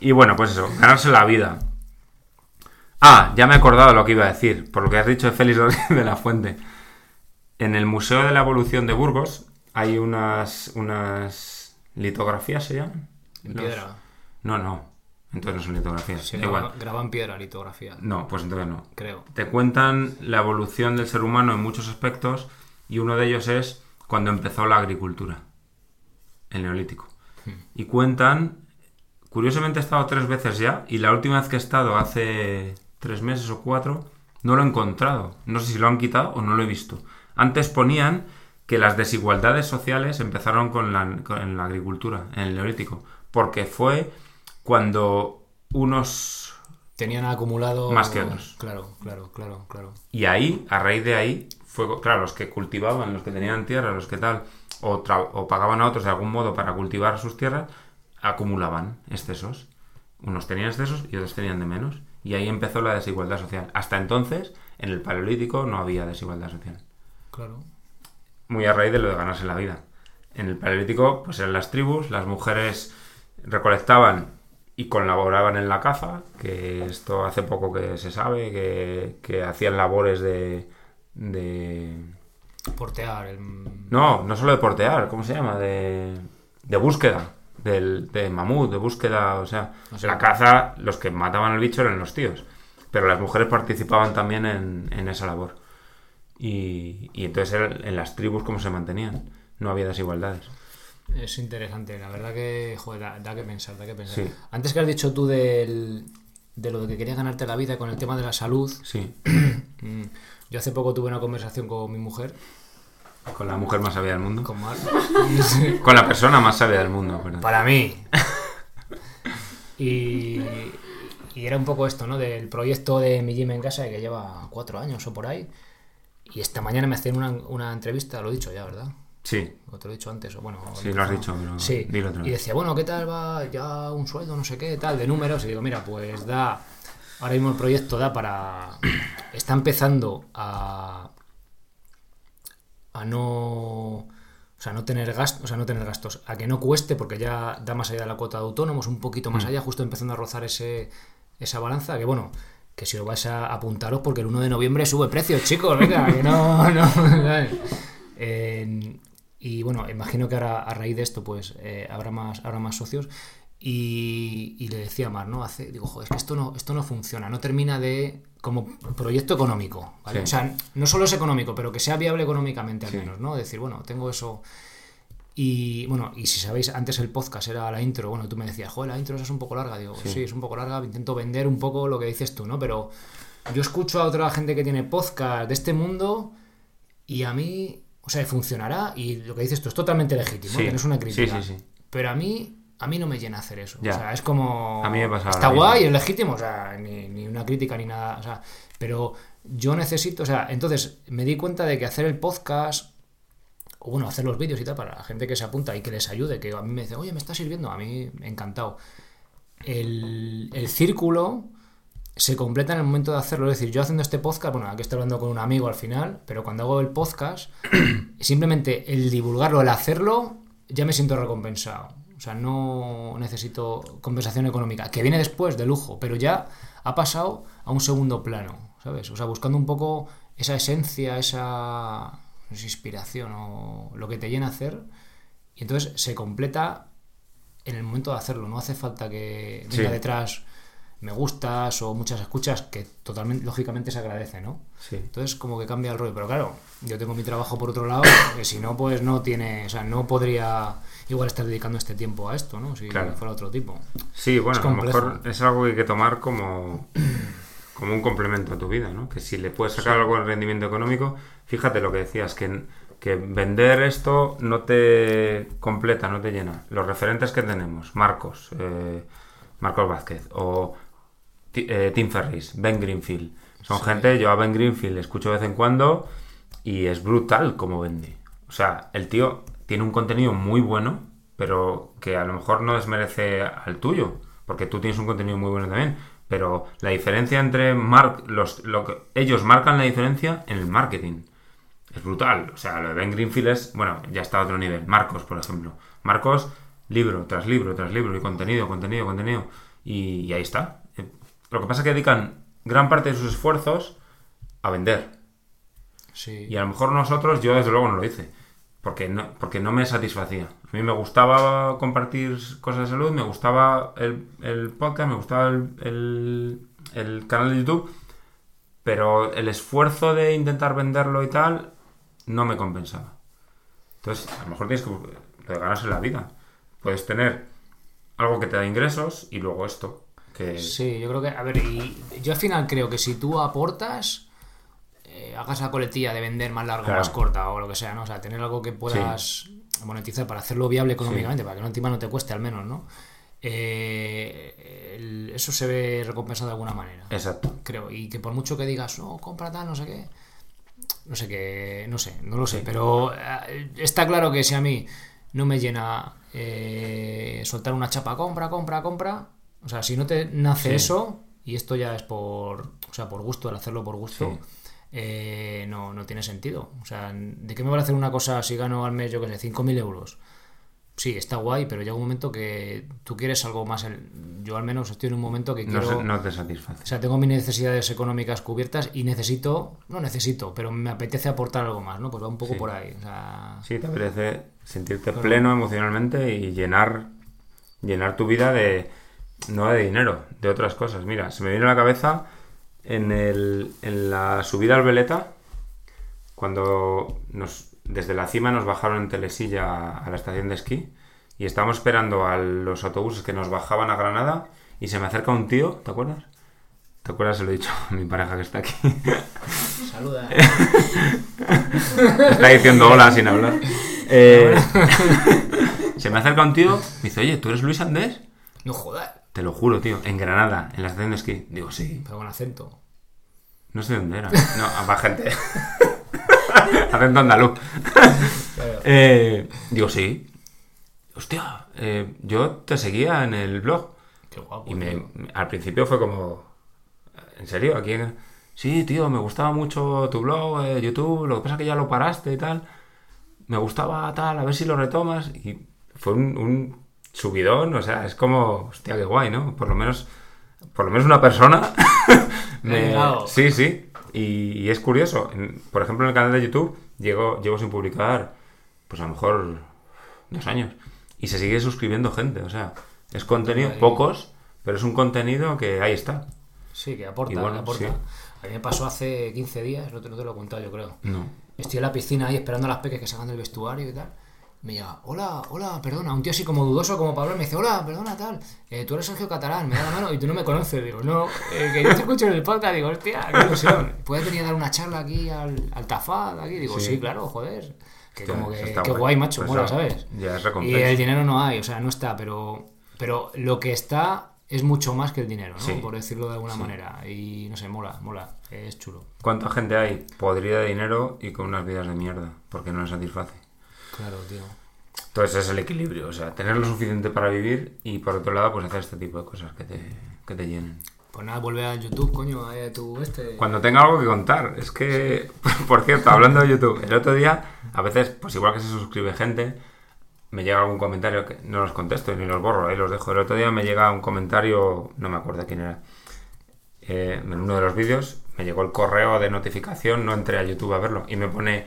y bueno, pues eso, ganarse la vida. Ah, ya me he acordado lo que iba a decir, por lo que has dicho de Félix de la Fuente. En el Museo de la Evolución de Burgos hay unas, unas litografías, ¿se llaman? En Los- piedra. No, no, entonces no son litografías. Igual. graba en piedra litografía, No, pues entonces no. creo. Te cuentan la evolución del ser humano en muchos aspectos y uno de ellos es cuando empezó la agricultura, el neolítico. Y cuentan, curiosamente he estado tres veces ya y la última vez que he estado hace tres meses o cuatro no lo he encontrado. No sé si lo han quitado o no lo he visto. Antes ponían que las desigualdades sociales empezaron con la, con- en la agricultura, en el neolítico, porque fue cuando unos Tenían acumulado... Más que otros. Claro, claro, claro, claro. Y ahí, a raíz de ahí, fue, claro, los que cultivaban, los que tenían tierra, los que tal, o, tra- o pagaban a otros de algún modo para cultivar sus tierras, acumulaban excesos. Unos tenían excesos y otros tenían de menos. Y ahí empezó la desigualdad social. Hasta entonces, en el Paleolítico no había desigualdad social. Claro. Muy a raíz de lo de ganarse la vida. En el Paleolítico, pues eran las tribus, las mujeres recolectaban y colaboraban en la caza, que esto hace poco que se sabe, que, que hacían labores de, de... Portear, el... No, no solo de portear, ¿cómo se llama? De, de búsqueda, del, de mamut, de búsqueda, o sea, O sea, la caza, los que mataban al bicho eran los tíos, pero las mujeres participaban también en, en esa labor. Y, y entonces era en las tribus cómo se mantenían, no había desigualdades. Es interesante, la verdad que, joder, da, da que pensar, da que pensar. Sí. Antes que has dicho tú del, de lo de que querías ganarte la vida con el tema de la salud, Sí, mm, yo hace poco tuve una conversación con mi mujer, con la mujer más sabia del mundo. con Mar, Con la persona más sabia del mundo, perdón. para mí. Y, y era un poco esto, ¿no? Del proyecto de mi gym en casa que lleva cuatro años o por ahí. Y esta mañana me hacían una, una entrevista, lo he dicho ya, ¿verdad? Sí, O te lo he dicho antes, o bueno. sí, lo has dicho, pero Sí, dilo otra y decía, bueno, ¿qué tal va ya un sueldo, no sé qué, tal, de números? Y digo, mira, pues da, ahora mismo el proyecto da para, está empezando a, a no, o sea, no tener gastos, o sea, no tener gastos, a que no cueste, porque ya da más allá de la cuota de autónomos, un poquito Mm. más allá, justo empezando a rozar ese, esa balanza, que bueno, que si lo vais a apuntaros, porque el 1 de noviembre sube precios, chicos, venga, que no, no. Eh, y bueno, imagino que ahora a raíz de esto, pues eh, habrá más, habrá más socios. Y, y le decía a Mar, ¿no? Hace, digo, joder, es que esto no, esto no funciona, no termina de como proyecto económico, ¿vale? Sí. O sea, no solo es económico, pero que sea viable económicamente al Sí. menos, ¿no? Decir, bueno, tengo eso. Y bueno, y si sabéis, antes el podcast era la intro, bueno, tú me decías, joder, la intro esa es un poco larga, digo, Sí. sí, es un poco larga, intento vender un poco lo que dices tú, ¿no? Pero yo escucho a otra gente que tiene podcast de este mundo y a mí, o sea, funcionará y lo que dices tú es totalmente legítimo, Sí. que no es una Sí, crítica. sí, sí. Pero a mí, a mí no me llena hacer eso. Ya. O sea, es como... A mí me pasa Está guay, es legítimo, o sea, ni, ni una crítica ni nada, o sea, pero yo necesito, o sea, entonces me di cuenta de que hacer el podcast o bueno, hacer los vídeos y tal para la gente que se apunta y que les ayude, que a mí me dice, oye, me está sirviendo, a mí encantado. El, el círculo se completa en el momento de hacerlo. Es decir, yo haciendo este podcast, bueno, aquí estoy hablando con un amigo al final, pero cuando hago el podcast, simplemente el divulgarlo, el hacerlo, ya me siento recompensado. O sea, no necesito compensación económica, que viene después de lujo, pero ya ha pasado a un segundo plano, ¿sabes? O sea, buscando un poco esa esencia, esa, esa inspiración o lo que te llena a hacer, y entonces se completa en el momento de hacerlo, no hace falta que venga Sí. detrás me gustas o muchas escuchas que totalmente, lógicamente se agradece, ¿no? Sí. Entonces como que cambia el rollo, pero claro, yo tengo mi trabajo por otro lado, que si no, pues no tiene, o sea, no podría igual estar dedicando este tiempo a esto, ¿no? Si Claro. fuera otro tipo. Sí, bueno, a lo mejor es algo que hay que tomar como, como un complemento a tu vida, ¿no? Que si le puedes sacar algo de rendimiento económico, fíjate lo que decías, que, que vender esto no te completa, no te llena. Los referentes que tenemos, Marcos, eh, Marcos Vázquez, o eh, Tim Ferris, Ben Greenfield, son Sí. gente, yo a Ben Greenfield escucho de vez en cuando y es brutal como vende. O sea, el tío tiene un contenido muy bueno, pero que a lo mejor no desmerece al tuyo, porque tú tienes un contenido muy bueno también. Pero la diferencia entre mar- los, lo que ellos marcan la diferencia en el marketing. Es brutal. O sea, lo de Ben Greenfield es, bueno, ya está a otro nivel. Marcos, por ejemplo. Marcos, libro tras libro tras libro y contenido, contenido, contenido. Y, y ahí está. Eh, Lo que pasa es que dedican gran parte de sus esfuerzos a vender. Sí. Y a lo mejor nosotros, yo desde luego no lo hice. Porque no, porque no me satisfacía. A mí me gustaba compartir cosas de salud, me gustaba el, el podcast, me gustaba el, el- canal de YouTube. Pero el esfuerzo de intentar venderlo y tal, no me compensaba. Entonces, a lo mejor tienes que ganarse la vida. Puedes tener algo que te da ingresos y luego esto. Que Sí, yo creo que, a ver, y yo al final creo que si tú aportas, eh, hagas la coletilla de vender más larga o Claro. más corta o lo que sea, ¿no? O sea, tener algo que puedas monetizar para hacerlo viable económicamente, para que no encima no te cueste al menos, ¿no? Eh, el- eso se ve recompensado de alguna manera, Exacto. creo. Y que por mucho que digas, no, compra tal, no sé qué, no sé qué, no sé, no lo sé, pero eh, está claro que si a mí no me llena eh, soltar una chapa, compra, compra, compra, o sea, si no te nace Sí. eso, y esto ya es por, o sea, por gusto, el hacerlo por gusto, Sí. Eh, no, no tiene sentido. O sea, ¿de qué me vale hacer una cosa si gano al mes, yo qué sé, 5.000 euros? Sí, está guay, pero llega un momento que tú quieres algo más. el- Yo al menos estoy en un momento que No, quiero... se- no te satisface. O sea, tengo mis necesidades económicas cubiertas y necesito, no necesito, pero me apetece aportar algo más, ¿no? Pues va un poco Sí. por ahí. O sea, Sí, te apetece sentirte pleno emocionalmente y llenar, llenar tu vida de, no de dinero, de otras cosas. Mira, se me viene a la cabeza en, el, en la subida al Veleta, cuando nos, desde la cima nos bajaron en telesilla a la estación de esquí y estábamos esperando a los autobuses que nos bajaban a Granada y se me acerca un tío, ¿te acuerdas? ¿Te acuerdas? Se lo he dicho a mi pareja que está aquí. saluda. Está diciendo hola sin hablar. Eh, se me acerca un tío, me dice, oye, ¿tú eres Luis Andés? no jodas, Te lo juro, tío, en Granada, en la estación de esquí. Digo, sí, pero con acento. no sé dónde era. No, a gente. acento andaluz. Eh, digo, sí. Hostia, eh, yo te seguía en el blog. Qué guapo. Y me, al principio fue como, ¿en serio? ¿Aquí? en- Sí, tío, me gustaba mucho tu blog, eh, YouTube, lo que pasa es que ya lo paraste y tal. Me gustaba tal, a ver si lo retomas. Y fue un, un subidón, o sea, es como, hostia, qué guay, ¿no? Por lo menos, por lo menos una persona. Me ha llegado. Sí, sí. Y, y es curioso. en- por ejemplo, en el canal de YouTube llego, llevo sin publicar, pues a lo mejor dos años. Y se sigue suscribiendo gente, o sea, es contenido, pocos, pero es un contenido que ahí está. Sí, que aporta, bueno, que aporta. sí. A mí me pasó hace 15 días, no te, no te lo he contado yo creo. No. Estoy en la piscina ahí esperando a las peques que salgan del vestuario y tal. Me llega, hola, hola, perdona, un tío así como dudoso como Pablo me dice, hola, perdona, tal, eh, tú eres Sergio Catalán, me da la mano y tú no me conoces. Digo, no, eh, que yo te escucho en el podcast, digo, hostia, qué ilusión. ¿Puedes venir a dar una charla aquí al, al Tafad? Aquí? Digo, Sí. sí, claro, joder. Que como que, qué guay. guay, macho, mola, ¿sabes? ya es Y el dinero no hay, o sea, no está, pero, pero lo que está es mucho más que el dinero, ¿no? Sí. Por decirlo de alguna manera. Y no sé, mola, mola, es chulo. ¿Cuánta gente hay podrida de dinero y con unas vidas de mierda? Porque no les satisface. Claro, tío. Entonces es el equilibrio, o sea, tener lo suficiente para vivir y por otro lado, pues hacer este tipo de cosas que te, que te llenen. Pues nada, vuelve al YouTube, coño, a tu este. Cuando tenga algo que contar, es que, por cierto, hablando de YouTube, el otro día, a veces, pues igual que se suscribe gente, me llega algún comentario que no los contesto ni los borro, ahí los dejo. El otro día me llega un comentario, no me acuerdo quién era, eh, en uno de los vídeos me llegó el correo de notificación, no entré a YouTube a verlo, y me pone,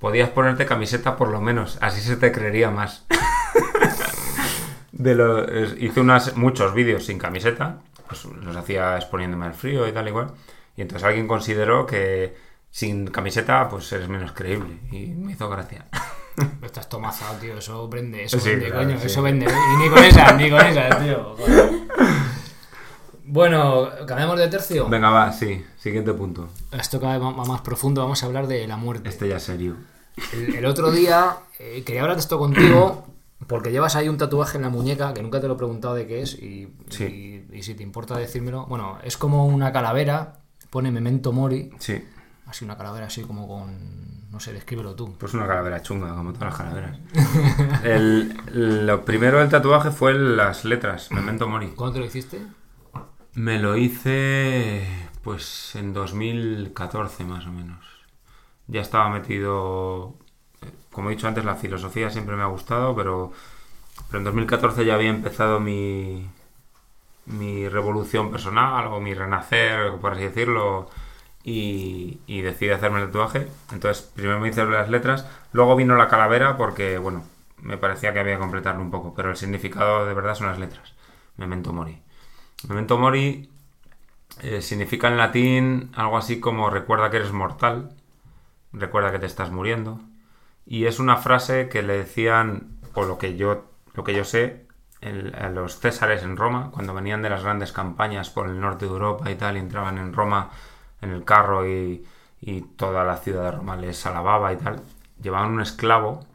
podías ponerte camiseta por lo menos, así se te creería más. de lo, hice unas, muchos vídeos sin camiseta, pues los hacía exponiéndome al frío y tal igual, y entonces alguien consideró que sin camiseta pues eres menos creíble, y me hizo gracia. Estás tomazado, tío. Eso vende, eso Sí, vende, claro, coño. sí. Eso vende. Y ni con esa, ni con esa, tío. Joder. Bueno, cambiamos de tercio. Venga, va, sí, siguiente punto. Esto cada vez va más profundo. Vamos a hablar de la muerte. Este ya serio. El, el otro día eh, quería hablar de esto contigo porque llevas ahí un tatuaje en la muñeca que nunca te lo he preguntado de qué es y, Sí. y- y si te importa decírmelo. Bueno, es como una calavera, pone Memento Mori, Sí, así una calavera así como con... no sé, descríbelo tú. pues una calavera chunga, como todas las calaveras. El- lo primero del tatuaje fue las letras, Memento Mori. ¿Cuándo te lo hiciste? Me lo hice pues en 2014 más o menos. Ya estaba metido, eh, como he dicho antes, la filosofía siempre me ha gustado, pero, pero en 2014 ya había empezado mi, mi revolución personal o mi renacer, por así decirlo, y, y decidí hacerme el tatuaje. Entonces primero me hice las letras, luego vino la calavera porque, bueno, me parecía que había que completarlo un poco, pero el significado de verdad son las letras. Memento Mori. Memento Mori eh, significa en latín algo así como recuerda que eres mortal, recuerda que te estás muriendo. Y es una frase que le decían, o lo que yo, lo que yo sé, a los césares en Roma, cuando venían de las grandes campañas por el norte de Europa y tal, y entraban en Roma en el carro y, y toda la ciudad de Roma les alababa y tal, llevaban un esclavo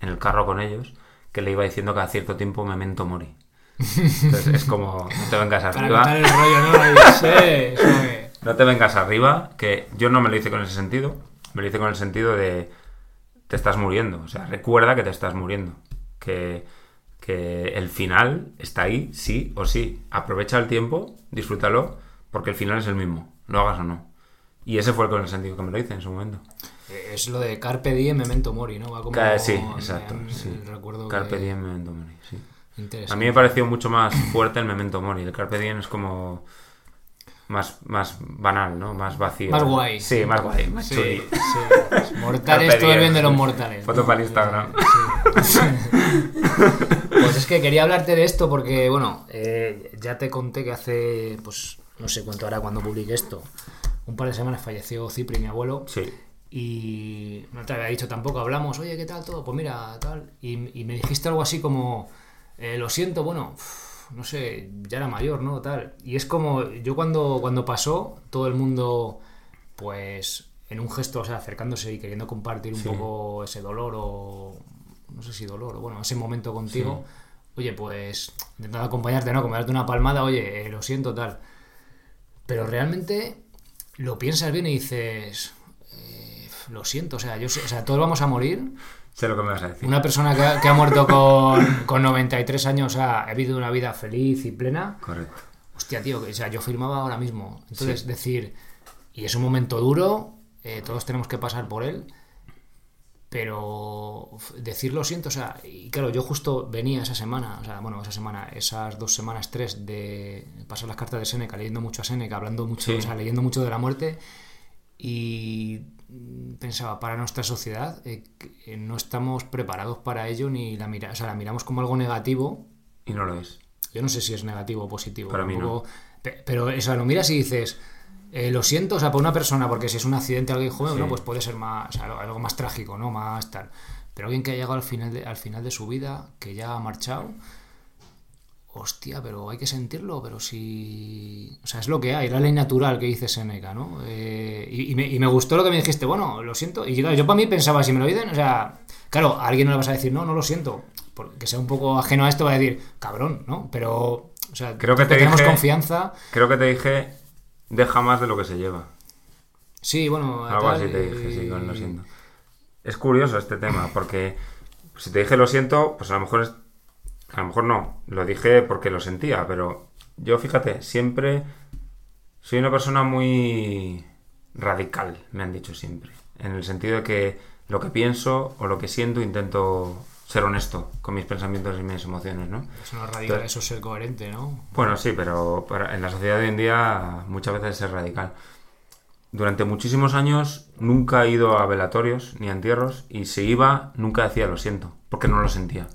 en el carro con ellos que le iba diciendo cada cierto tiempo memento mori. Entonces es como, no te vengas arriba. contar el rollo, ¿no? Ahí, sí, eso que- No te vengas arriba, que yo no me lo hice con ese sentido, me lo hice con el sentido de te estás muriendo, o sea, recuerda que te estás muriendo, que, que el final está ahí, sí o sí, aprovecha el tiempo, disfrútalo, porque el final es el mismo, lo hagas o no. Y ese fue con el sentido que me lo hice en su momento. Es lo de Carpe Diem, Memento Mori, ¿no? Va como... Sí, me- exacto, me- sí. Recuerdo Carpe que- diem, memento mori, sí. A mí me pareció mucho más fuerte el memento mori, el carpe diem es como más, más banal, ¿no? Más vacío. Más guay. Sí, más guay, más Sí, chuli. sí. Mortales, todo el bien de los mortales. Foto ¿no? para Instagram. Sí. Pues es que quería hablarte de esto porque, bueno, eh, ya te conté que hace, pues, no sé cuánto hará cuando publique esto. Un par de semanas falleció Cipri, mi abuelo. Sí. Y no te había dicho tampoco, hablamos, oye, ¿qué tal todo? Pues mira, tal. Y, y me dijiste algo así como, eh, lo siento, bueno, no sé, ya era mayor, ¿no? Tal. Y es como, yo cuando, cuando pasó, todo el mundo, pues, en un gesto, o sea, acercándose y queriendo compartir un Sí. poco ese dolor o, no sé si dolor, o bueno, ese momento contigo, oye, pues, intentando acompañarte, ¿no? Como darte una palmada, oye, eh, lo siento, tal. Pero realmente lo piensas bien y dices, eh, lo siento, o sea, yo, sé- o sea, todos vamos a morir. Sé lo que me vas a decir. Una persona que ha, que ha muerto con, con 93 años ha, ha vivido una vida feliz y plena. Correcto. Hostia, tío, o sea, yo firmaba ahora mismo. Entonces, decir, y es un momento duro, eh, todos tenemos que pasar por él, pero decir lo siento, o sea, y claro, yo justo venía esa semana, o sea, bueno, esa semana, esas dos semanas, tres, de pasar las cartas de Seneca, leyendo mucho a Seneca, hablando mucho, Sí. o sea, leyendo mucho de la muerte, y pensaba, para nuestra sociedad, eh, eh, no estamos preparados para ello, ni la, mira, o sea, la miramos como algo negativo, Y no lo es. yo no sé si es negativo o positivo. Para mí pe- Pero eso, lo miras y dices, eh, lo siento, o sea, por una persona, porque si es un accidente alguien joven, Sí. ¿no? pues puede ser más, o sea, algo- algo más trágico, ¿no? Más tal. Pero alguien que ha llegado al final de, al final de su vida, que ya ha marchado, hostia, pero hay que sentirlo, pero si... O sea, es lo que hay, la ley natural que dice Seneca, ¿no? Eh, y, y me, y me gustó lo que me dijiste, bueno, lo siento. Y claro, yo para mí pensaba, si me lo dicen, o sea, claro, a alguien no le vas a decir, no, no lo siento, porque sea un poco ajeno a esto, va a decir, cabrón, ¿no? Pero, o sea, Creo que te tenemos dije- confianza. Creo que te dije, deja más de lo que se lleva. Sí, bueno, Algo tal, así te dije, sí, con lo siento. Es curioso este tema, porque si te dije lo siento, pues a lo mejor es. A lo mejor no, lo dije porque lo sentía, pero yo fíjate, siempre soy una persona muy radical, me han dicho siempre. En el sentido de que lo que pienso o lo que siento intento ser honesto con mis pensamientos y mis emociones, ¿no? Eso no es radical, eso es ser coherente, ¿no? Bueno, sí, pero para- en la sociedad de hoy en día muchas veces es radical. Durante muchísimos años nunca he ido a velatorios ni a entierros y si iba nunca decía lo siento, porque no lo sentía.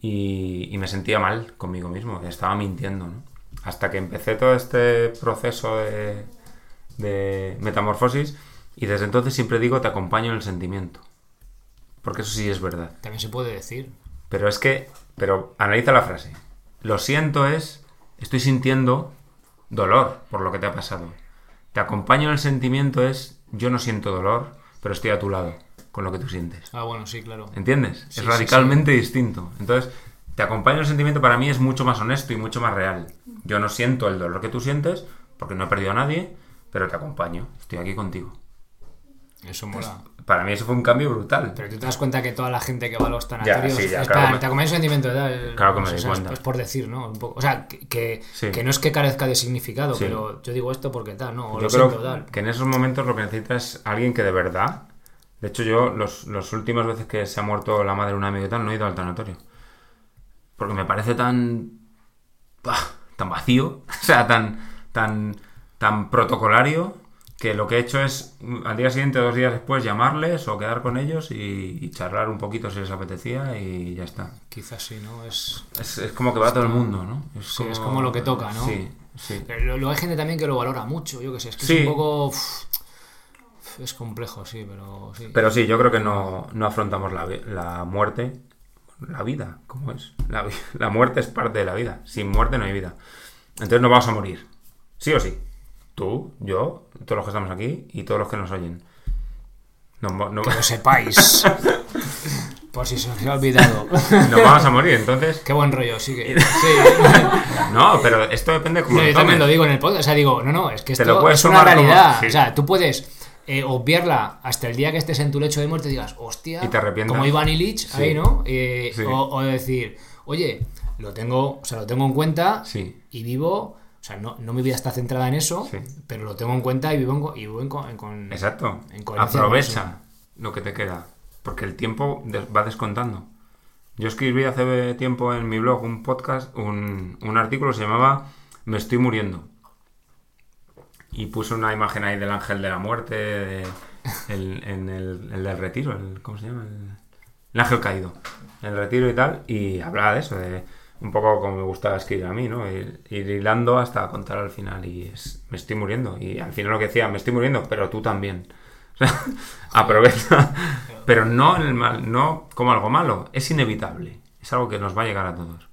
Y, y me sentía mal conmigo mismo, estaba mintiendo, ¿no? Hasta que empecé todo este proceso de, de metamorfosis y desde entonces siempre digo te acompaño en el sentimiento. Porque eso sí es verdad. También se puede decir. Pero es que, pero analiza la frase. Lo siento es, estoy sintiendo dolor por lo que te ha pasado. Te acompaño en el sentimiento es, yo no siento dolor, pero estoy a tu lado con lo que tú sientes. Ah, bueno, sí, claro. ¿Entiendes? Sí, es sí, radicalmente distinto. Entonces, te acompaño en el sentimiento para mí es mucho más honesto y mucho más real. Yo no siento el dolor que tú sientes, porque no he perdido a nadie, pero te acompaño. Estoy aquí contigo. Eso mola. Para mí eso fue un cambio brutal. Pero tú te das cuenta que toda la gente que va a los tanatorios sí, ya, es claro para- me- te acompaña el sentimiento tal. Claro que me o sea, cuenta. Es por decir, ¿no? Un poco. O sea, que, que, Sí. que no es que carezca de significado, Sí. pero yo digo esto porque tal, ¿no? O Yo lo creo siento, tal. que en esos momentos lo que necesitas es alguien que de verdad. De hecho, yo, los, los últimas veces que se ha muerto la madre de un amigo y tal, no he ido al tanatorio. Porque me parece tan. tan vacío. O sea, tan. tan. tan protocolario. Que lo que he hecho es al día siguiente, dos días después, llamarles o quedar con ellos y, y charlar un poquito si les apetecía y ya está. Quizás sí, ¿no? Es. Es, es como que va todo el mundo, ¿no? Sí, es como lo que toca, ¿no? Sí, sí. Pero Luego hay gente también que lo valora mucho, yo que sé. Es que Sí. es un poco. Es complejo, sí, pero sí. Pero sí, yo creo que no, no afrontamos la, la muerte, la vida, como es. La, la muerte es parte de la vida. Sin muerte no hay vida. Entonces no vamos a morir. Sí o sí. Tú, yo, todos los que estamos aquí y todos los que nos oyen. No, Que lo sepáis. Por si se os ha olvidado. no vamos a morir, entonces. Qué buen rollo, sí que. Sí. No, pero esto depende de cómo No, yo también lo digo en el podcast. O sea, digo, no, no, es que esto es una como- realidad. sí. O sea, tú puedes eh, obviarla hasta el día que estés en tu lecho de muerte y digas, hostia, Y te arrepientas. como Iván Illich, Sí. ahí, ¿no? Eh, Sí. o, o decir, oye, lo tengo, o sea, lo tengo en cuenta Sí. y vivo. O sea, no, no mi vida está centrada en eso, pero lo tengo en cuenta y vivo en, y vivo en, en con- Exacto. En Aprovecha lo que te queda. Porque el tiempo va descontando. Yo escribí hace tiempo en mi blog un podcast, un, un artículo que se llamaba Me estoy muriendo. Y puse una imagen ahí del ángel de la muerte, el, en el, el del retiro, el, ¿cómo se llama? El, el ángel caído. El retiro y tal. Y hablaba de eso, de un poco como me gustaba escribir a mí, ¿no? Ir, hilando hasta contar al final. Y es, me estoy muriendo. Y al final lo que decía, me estoy muriendo, pero tú también. Aprovecha. Pero no el mal, no como algo malo. Es inevitable. Es algo que nos va a llegar a todos.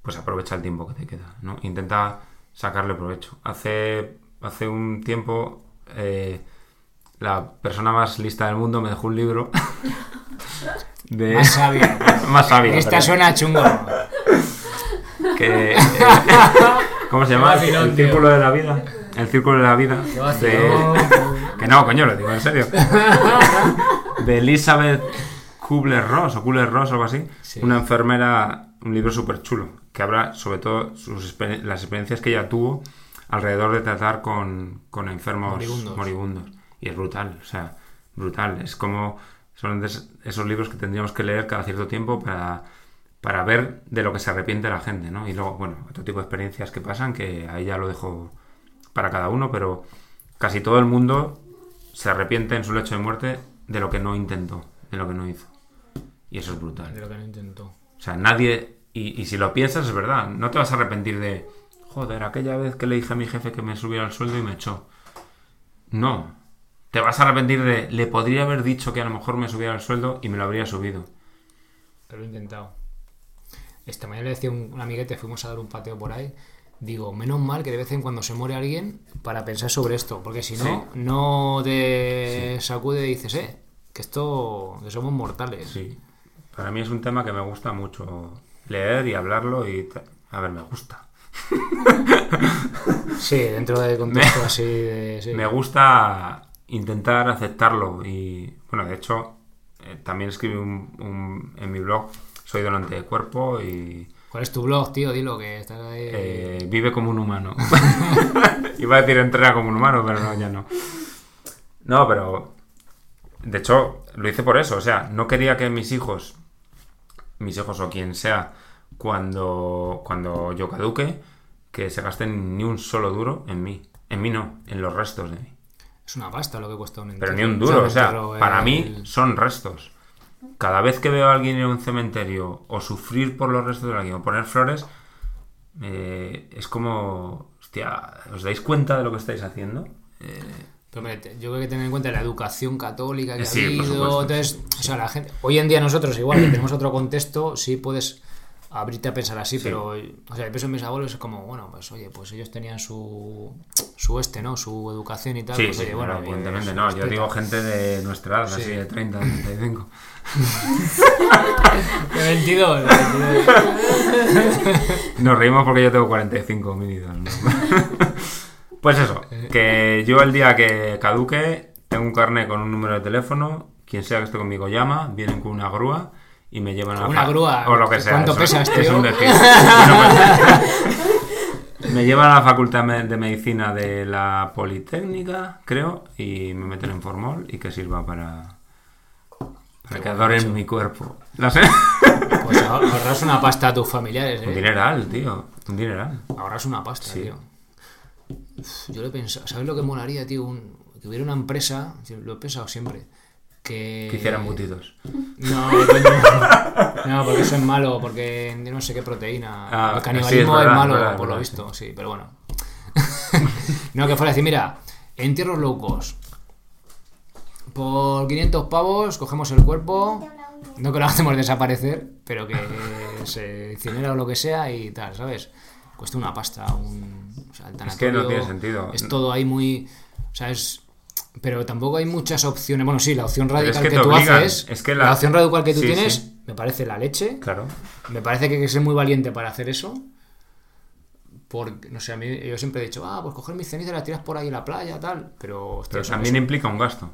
Pues aprovecha el tiempo que te queda, ¿no? Intenta sacarle provecho. Hace, hace un tiempo eh, la persona más lista del mundo me dejó un libro de... Más sabia. más sabia. Esta pero- suena chungo. que, eh, ¿Cómo se llama? Vacilón, el tío. círculo de la vida. El círculo de la vida. De-. Que no, coño, lo digo en serio. De Elizabeth Kubler-Ross o Kubler-Ross o algo así. Sí. Una enfermera, un libro súper chulo, que habla sobre todo sus exper- las experiencias que ella tuvo alrededor de tratar con, con enfermos Moribundos. moribundos. Y es brutal, o sea, brutal. Es como son esos libros que tendríamos que leer cada cierto tiempo para, para ver de lo que se arrepiente la gente, ¿no? Y luego, bueno, otro tipo de experiencias que pasan, que ahí ya lo dejo para cada uno, pero casi todo el mundo se arrepiente en su lecho de muerte de lo que no intentó, de lo que no hizo. Y eso es brutal. De lo que no intentó. O sea, nadie. Y, y si lo piensas, es verdad. No te vas a arrepentir de. Joder, aquella vez que le dije a mi jefe que me subiera el sueldo y me echó. No. Te vas a arrepentir de. Le podría haber dicho que a lo mejor me subiera el sueldo y me lo habría subido. Pero lo he intentado. Esta mañana le decía un, un amiguete, fuimos a dar un pateo por ahí. Digo, menos mal que de vez en cuando se muere alguien para pensar sobre esto. Porque si no, Sí. no te sacude y dices, eh, que esto, que somos mortales. Sí. Para mí es un tema que me gusta mucho leer y hablarlo y. A ver, me gusta. Sí, dentro del contexto así de... sí. Me gusta intentar aceptarlo y, bueno, de hecho, eh, también escribí un, un- en mi blog, soy donante de cuerpo y ¿Cuál es tu blog, tío? Dilo, que estás ahí... eh, vive como un humano. Iba a decir entrena como un humano, pero no, ya no. No, pero, de hecho, lo hice por eso, o sea, no quería que mis hijos mis hijos o quien sea, cuando, cuando yo caduque, que se gasten ni un solo duro en mí. En mí no, en los restos de mí. Es una pasta lo que cuesta un Pero entierro. ni un duro, o sea, entierro, para el- mí son restos. Cada vez que veo a alguien en un cementerio o sufrir por los restos de alguien o poner flores, eh, es como, hostia, ¿os dais cuenta de lo que estáis haciendo? Eh, Pero, yo creo que tener en cuenta la educación católica que Sí, ha habido. Entonces, o sea, la gente. Hoy en día nosotros, igual, que tenemos otro contexto, sí puedes abrirte a pensar así, pero. O sea, yo pienso en mis abuelos, es como, bueno, pues oye, pues ellos tenían su. Su este, ¿no? Su educación y tal. sí, pues, sí, oye, bueno, bueno, pues, evidentemente no. Yo digo gente de nuestra edad, Sí. así de 30, 35. De 22. de 22. Nos reímos porque yo tengo 45 minidos. ¿no? pues eso, que yo el día que caduque tengo un carnet con un número de teléfono, quien sea que esté conmigo llama, vienen con una grúa y me llevan a la ¿Una grúa? o lo que sea. ¿Cuánto eso pesas, es tío? un decir. Bueno, pues, me llevan a la facultad de medicina de la Politécnica, creo, y me meten en formol y que sirva para para que adoren mi cuerpo. No sé. Pues ahorras una pasta a tus familiares, Un ¿eh? dineral, tío. Un dineral. Ahorras una pasta, Sí. tío. Uf, Yo lo he pensado. ¿Sabes lo que molaría, tío? Un- que hubiera una empresa, lo he pensado siempre, que... Que hicieran embutidos. No, no, porque eso es malo, porque no sé qué proteína. Ah, el canibalismo es es, verdad, malo, verdad, por lo visto, sí, pero bueno. no, que fuera a decir, mira, entierros low cost. Por 500 pavos cogemos el cuerpo, no que lo hacemos desaparecer, pero que se incinera o lo que sea y tal, ¿sabes? Cuesta una pasta, un... o sea, el Es que no tiene sentido. Es todo ahí muy... O sea, es... Pero tampoco hay muchas opciones. Bueno, sí, la opción es radical que tú obligan. haces, Es que la... la- opción radical que tú Sí, tienes, sí. me parece la leche. Claro. Me parece que hay que ser muy valiente para hacer eso. Porque, no sé, a mí yo siempre he dicho, ah, pues coger mis cenizas y las tiras por ahí en la playa, tal. Pero, hostia, Pero también eso- implica un gasto.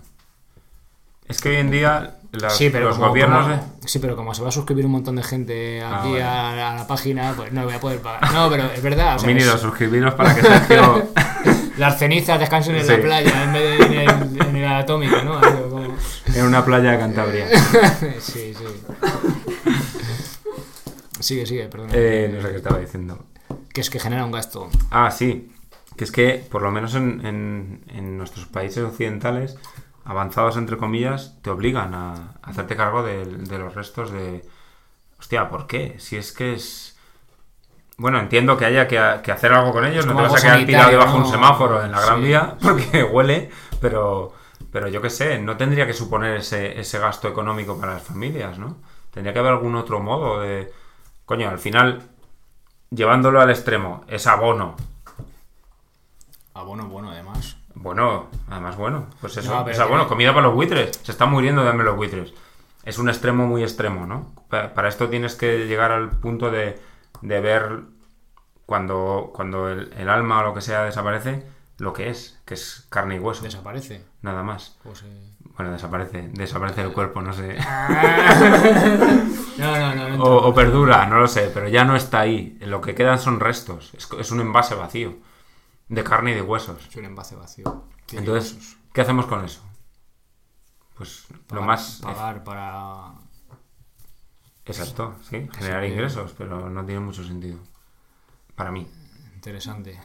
Es que hoy en día las- Sí, pero los como, gobiernos... como- de- sí, pero como se va a suscribir un montón de gente aquí Ah, a, la- a la página, pues no voy a poder pagar. No, pero es verdad. o sea, es- suscribiros para que Sergio... las cenizas descansen en Sí. la playa en vez de en el, en el atómico, ¿no? Como- en una playa de Cantabria. sí, sí. Sigue, sigue, perdón. Eh, no sé qué estaba diciendo. Que es que genera un gasto. Ah, sí. Que es que, por lo menos en, en- en nuestros países occidentales, avanzados entre comillas, te obligan a hacerte cargo de, de los restos de... Hostia, ¿por qué? Si es que es... Bueno, entiendo que haya que, que hacer algo con ellos, Es no te vas a quedar tirado debajo de un semáforo en la Gran Sí. Vía porque huele, pero, pero yo qué sé, no tendría que suponer ese, ese gasto económico para las familias, ¿no? Tendría que haber algún otro modo de... Coño, al final, llevándolo al extremo, es abono, Ah, bueno, además. bueno, además bueno, pues eso, No, pero o sea, tiene- bueno, comida para los buitres, se están muriendo de hambre los buitres. Es un extremo muy extremo, ¿no? Pa- Para esto tienes que llegar al punto de, de ver cuando, cuando el, el alma o lo que sea desaparece, lo que es, que es carne y hueso, Desaparece. nada más. Pues, eh, Bueno, desaparece, desaparece el cuerpo, no sé. No, no, no. no O, o perdura, no lo sé, pero ya no está ahí. Lo que quedan son restos, es, es un envase vacío de carne y de huesos. Es un envase vacío. Entonces, huesos. ¿qué hacemos con eso? Pues lo más... Pagar para. Exacto, sí, generar ingresos, pero no tiene mucho sentido. Para mí. Interesante.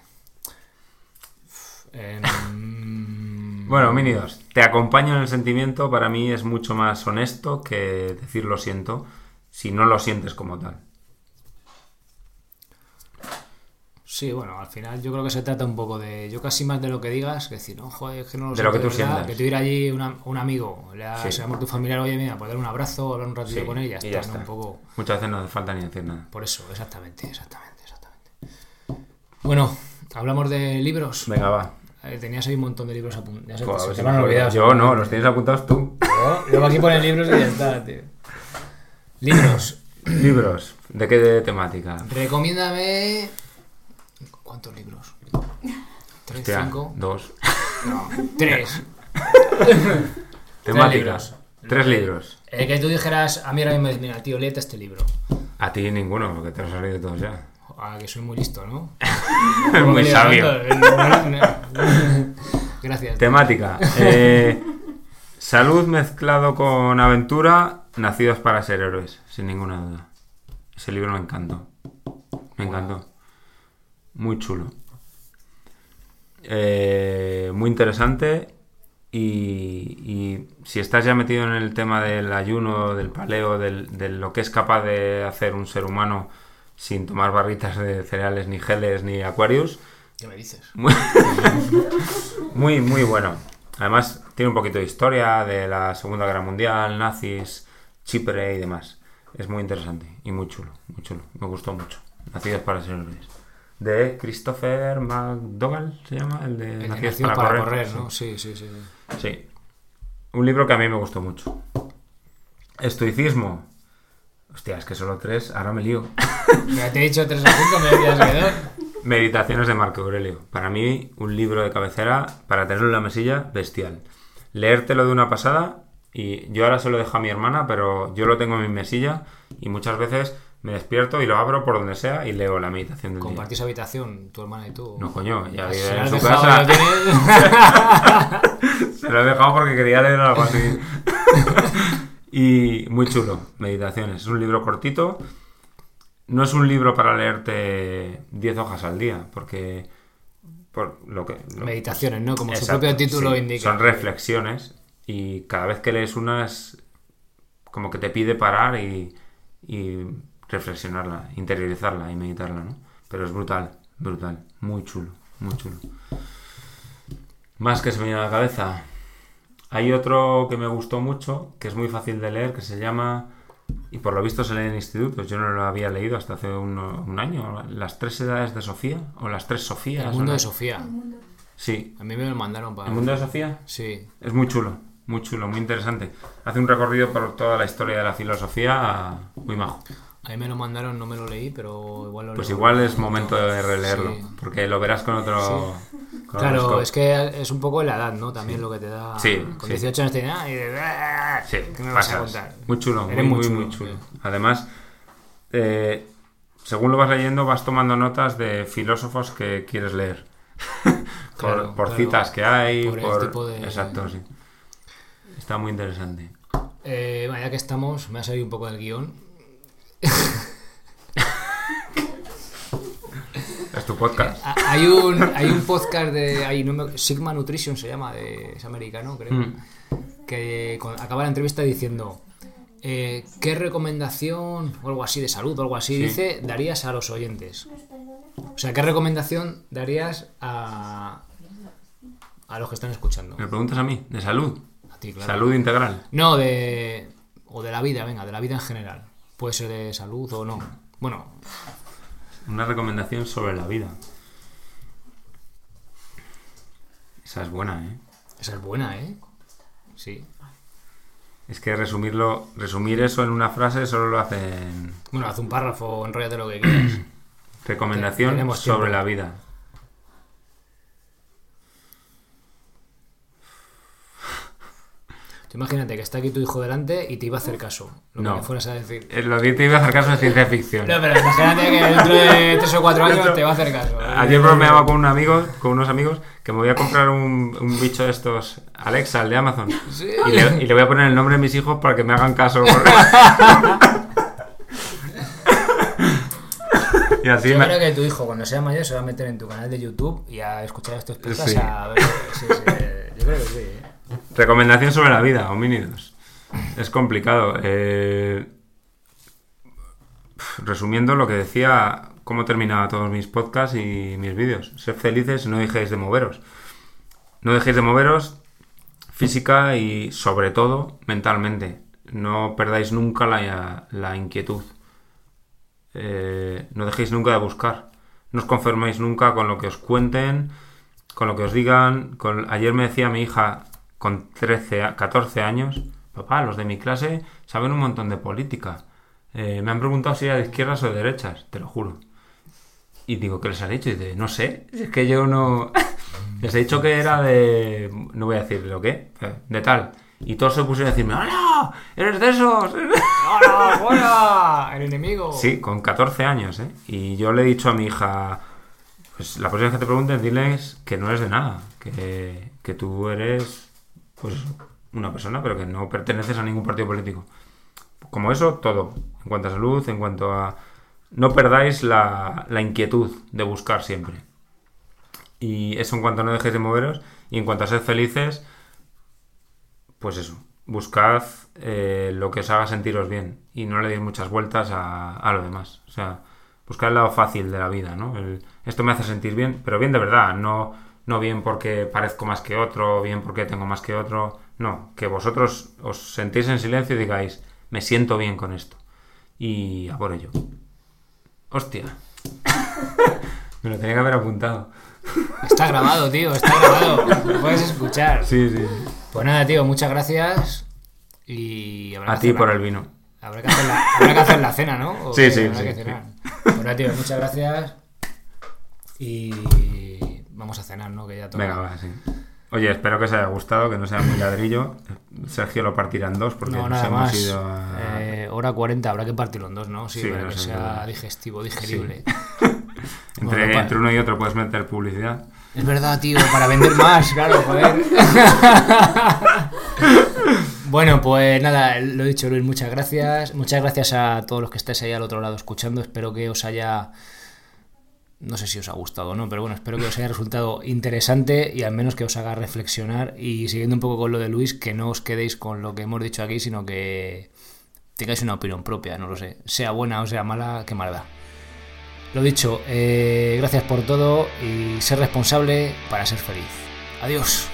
Em, Bueno, Minidos, te acompaño en el sentimiento, para mí es mucho más honesto que decir lo siento si no lo sientes como tal. Sí, bueno, al final yo creo que se trata un poco de. Yo casi más de lo que digas, que decir, no, joder, es que no lo De sé lo que tú verdad", sientas. Que ir allí una- un amigo, le ha, Sí. se llama tu familiar, oye, mira, pues darle un abrazo, hablar un ratillo Sí, con él y. Un poco. Muchas veces no hace falta ni decir nada. Por eso, exactamente, exactamente, exactamente. Bueno, hablamos de libros. Venga, va. Eh, tenías ahí un montón de libros apuntados. A ver si me acuerdo. Yo no, los tienes apuntados tú. Yo- Luego aquí ponen libros y ya está, tío. Libros. Libros. ¿De qué temática? Recomiéndame. ¿Cuántos libros? ¿Tres, Hostia, cinco? dos. No, tres. Temática. libros. Tres libros. Eh, que tú dijeras, a mí ahora mismo, me dices, mira, tío, léete este libro. A ti ninguno, porque te los has leído todos ya. Ah, que soy muy listo, ¿no? Muy sabio. Gracias. Temática. Eh, salud mezclado con aventura, nacidos para ser héroes, sin ninguna duda. Ese libro me encantó. Me encantó. Muy chulo. Eh, muy interesante. Y, y si estás ya metido en el tema del ayuno, del paleo, del- de lo que es capaz de hacer un ser humano sin tomar barritas de cereales, ni geles, ni acuarios, ¿Qué me dices? muy, muy, muy bueno. Además, tiene un poquito de historia de la Segunda Guerra Mundial, nazis, Chipre y demás. Es muy interesante y muy chulo, muy chulo. Me gustó mucho. Nacidos para ser héroes. De Christopher McDougall, se llama, el de Nacidos para, para, correr. correr, ¿no? Sí, sí, sí. sí. Sí. Un libro que a mí me gustó mucho. Estoicismo. Hostia, es que solo tres, ahora me lío. Ya te he dicho tres o cinco, me decías que dos. Meditaciones de Marco Aurelio. Para mí, un libro de cabecera para tenerlo en la mesilla, bestial. Leértelo de una pasada y yo ahora se lo dejo a mi hermana, pero yo lo tengo en mi mesilla y muchas veces me despierto y lo abro por donde sea y leo la meditación del día. Compartís habitación, tu hermana y tú. No, coño, ya vive en su casa. Se lo he dejado porque quería leer algo así. y muy chulo, Meditaciones. Es un libro cortito. No es un libro para leerte 10 hojas al día, porque por lo que lo- Meditaciones, ¿no? Como su propio título sí. indica. Son reflexiones y cada vez que lees una es como que te pide parar y, y reflexionarla, interiorizarla y meditarla, ¿no? Pero es brutal, brutal, muy chulo, muy chulo. Más que se me viene a la cabeza. Hay otro que me gustó mucho, que es muy fácil de leer, que se llama, y por lo visto se lee en institutos, yo no lo había leído hasta hace uno- un año, Las tres edades de Sofía, o las tres Sofías. El mundo de Sofía. Sí, A mí me lo mandaron para. ¿El mundo de Sofía? Sí. Es muy chulo, muy chulo, muy interesante. Hace un recorrido por toda la historia de la filosofía muy majo. A mí me lo mandaron, no me lo leí, pero igual lo Pues leo. igual es momento de releerlo, Sí. porque lo verás con otro... con Claro, es que es un poco la edad, ¿no? También lo que te da. Sí, Con sí. 18 años te ah, y de, "Ah, Sí, ¿qué me vas a pasas. contar? Muy chulo, muy, Eres muy, muy muy chulo. Además, eh, según lo vas leyendo, vas tomando notas de filósofos que quieres leer. por Claro, por claro. citas que hay, Por por... el tipo de- Exacto, sí. Está muy interesante. Eh, bueno, ya que estamos, me ha salido un poco del guion. Es tu podcast. Ah, Hay un, hay un podcast de. Hay, no me- Sigma Nutrition se llama, de, es americano, creo. Mm. Que con- acaba la entrevista diciendo. eh, ¿Qué recomendación o algo así de salud o algo así Sí. dice darías a los oyentes? O sea, ¿qué recomendación darías a, a los que están escuchando? ¿Me preguntas a mí? ¿De salud? A ti, claro. Salud integral. No, de. O de la vida, venga, de la vida en general. Puede ser de salud o no. Bueno, Una recomendación sobre la vida. Esa es buena, ¿eh? esa es buena, ¿eh? Sí. Es que resumirlo, resumir eso en una frase solo lo hacen Bueno, haz un párrafo, enrollate lo que quieras. recomendación sobre la vida. Tú imagínate que está aquí tu hijo delante y te iba a hacer caso. Lo No. que fueras a decir. Eh, Lo que te iba a hacer caso es ciencia ficción. No, pero imagínate que dentro de tres o cuatro años te va a hacer caso. Ayer bromeaba con un amigo, con unos amigos, que me voy a comprar un, un bicho de estos, Alexa, el de Amazon. Sí. Y le, y le voy a poner el nombre de mis hijos para que me hagan caso. y así Yo me- creo que tu hijo, cuando sea mayor, se va a meter en tu canal de YouTube y a escuchar estos podcasts. Sí. A ver, sí, sí, yo creo que sí. ¿eh? Recomendación sobre la vida, homínidos. Es complicado. Eh, Resumiendo lo que decía, cómo terminaba todos mis podcasts y mis vídeos. Sed felices, no dejéis de moveros. No dejéis de moveros física y sobre todo mentalmente. No perdáis nunca la, la inquietud. Eh, no dejéis nunca de buscar. No os conforméis nunca con lo que os cuenten, con lo que os digan. Ayer me decía mi hija con 13, a- 14 años, papá, los de mi clase saben un montón de política. Eh, me han preguntado si era de izquierdas o de derechas, te lo juro. Y digo, ¿qué les has dicho? Y dice, no sé, es que yo no... les he dicho que era de... no voy a decir lo que, de tal. Y todos se pusieron a decirme, ¡Hola! ¡Eres de esos! ¡Hola, fuera! ¡El enemigo! Sí, con 14 años, ¿eh? Y yo le he dicho a mi hija, pues la próxima vez que te pregunten, diles que no eres de nada, que, que tú eres, pues, una persona, pero que no perteneces a ningún partido político. Como eso, todo. En cuanto a salud, en cuanto a, no perdáis la, la inquietud de buscar siempre. Y eso en cuanto no dejéis de moveros. Y en cuanto a ser felices, pues eso, buscad eh, lo que os haga sentiros bien y no le deis muchas vueltas a, a lo demás. O sea, buscad el lado fácil de la vida, ¿no? El- esto me hace sentir bien, pero bien de verdad, no, no bien porque parezco más que otro, bien porque tengo más que otro. No, que vosotros os sentéis en silencio y digáis, me siento bien con esto. Y a por ello. Hostia. me lo tenía que haber apuntado. Está grabado, tío, está grabado. Lo puedes escuchar. Sí, sí. Pues nada, tío, muchas gracias. Y habrá A ti por el vino. Habrá que hacer la, habrá que hacer la cena, ¿no? ¿O Sí, sí, Habrá sí, que sí. cenar. Pues nada, tío, muchas gracias. Y vamos a cenar, ¿no? Que ya toca. Venga, va, sí. Oye, espero que os haya gustado, que no sea muy ladrillo. Sergio lo partirá en dos porque No, nos nada hemos más. ido a... Eh, hora 40, habrá que partirlo en dos, ¿no? Sí, Sí, para no que sea digestivo, digerible. entre, bueno, entre uno y otro puedes meter publicidad. Es verdad, tío, para vender más, claro, joder. bueno, pues nada, lo he dicho, Luis, muchas gracias. Muchas gracias a todos los que estáis ahí al otro lado escuchando. Espero que os haya. No sé si os ha gustado o no, pero bueno, espero que os haya resultado interesante y al menos que os haga reflexionar. Y siguiendo un poco con lo de Luis, que no os quedéis con lo que hemos dicho aquí, sino que tengáis una opinión propia, no lo sé. Sea buena o sea mala, qué maldad. Lo dicho, eh, gracias por todo y ser responsable para ser feliz. Adiós.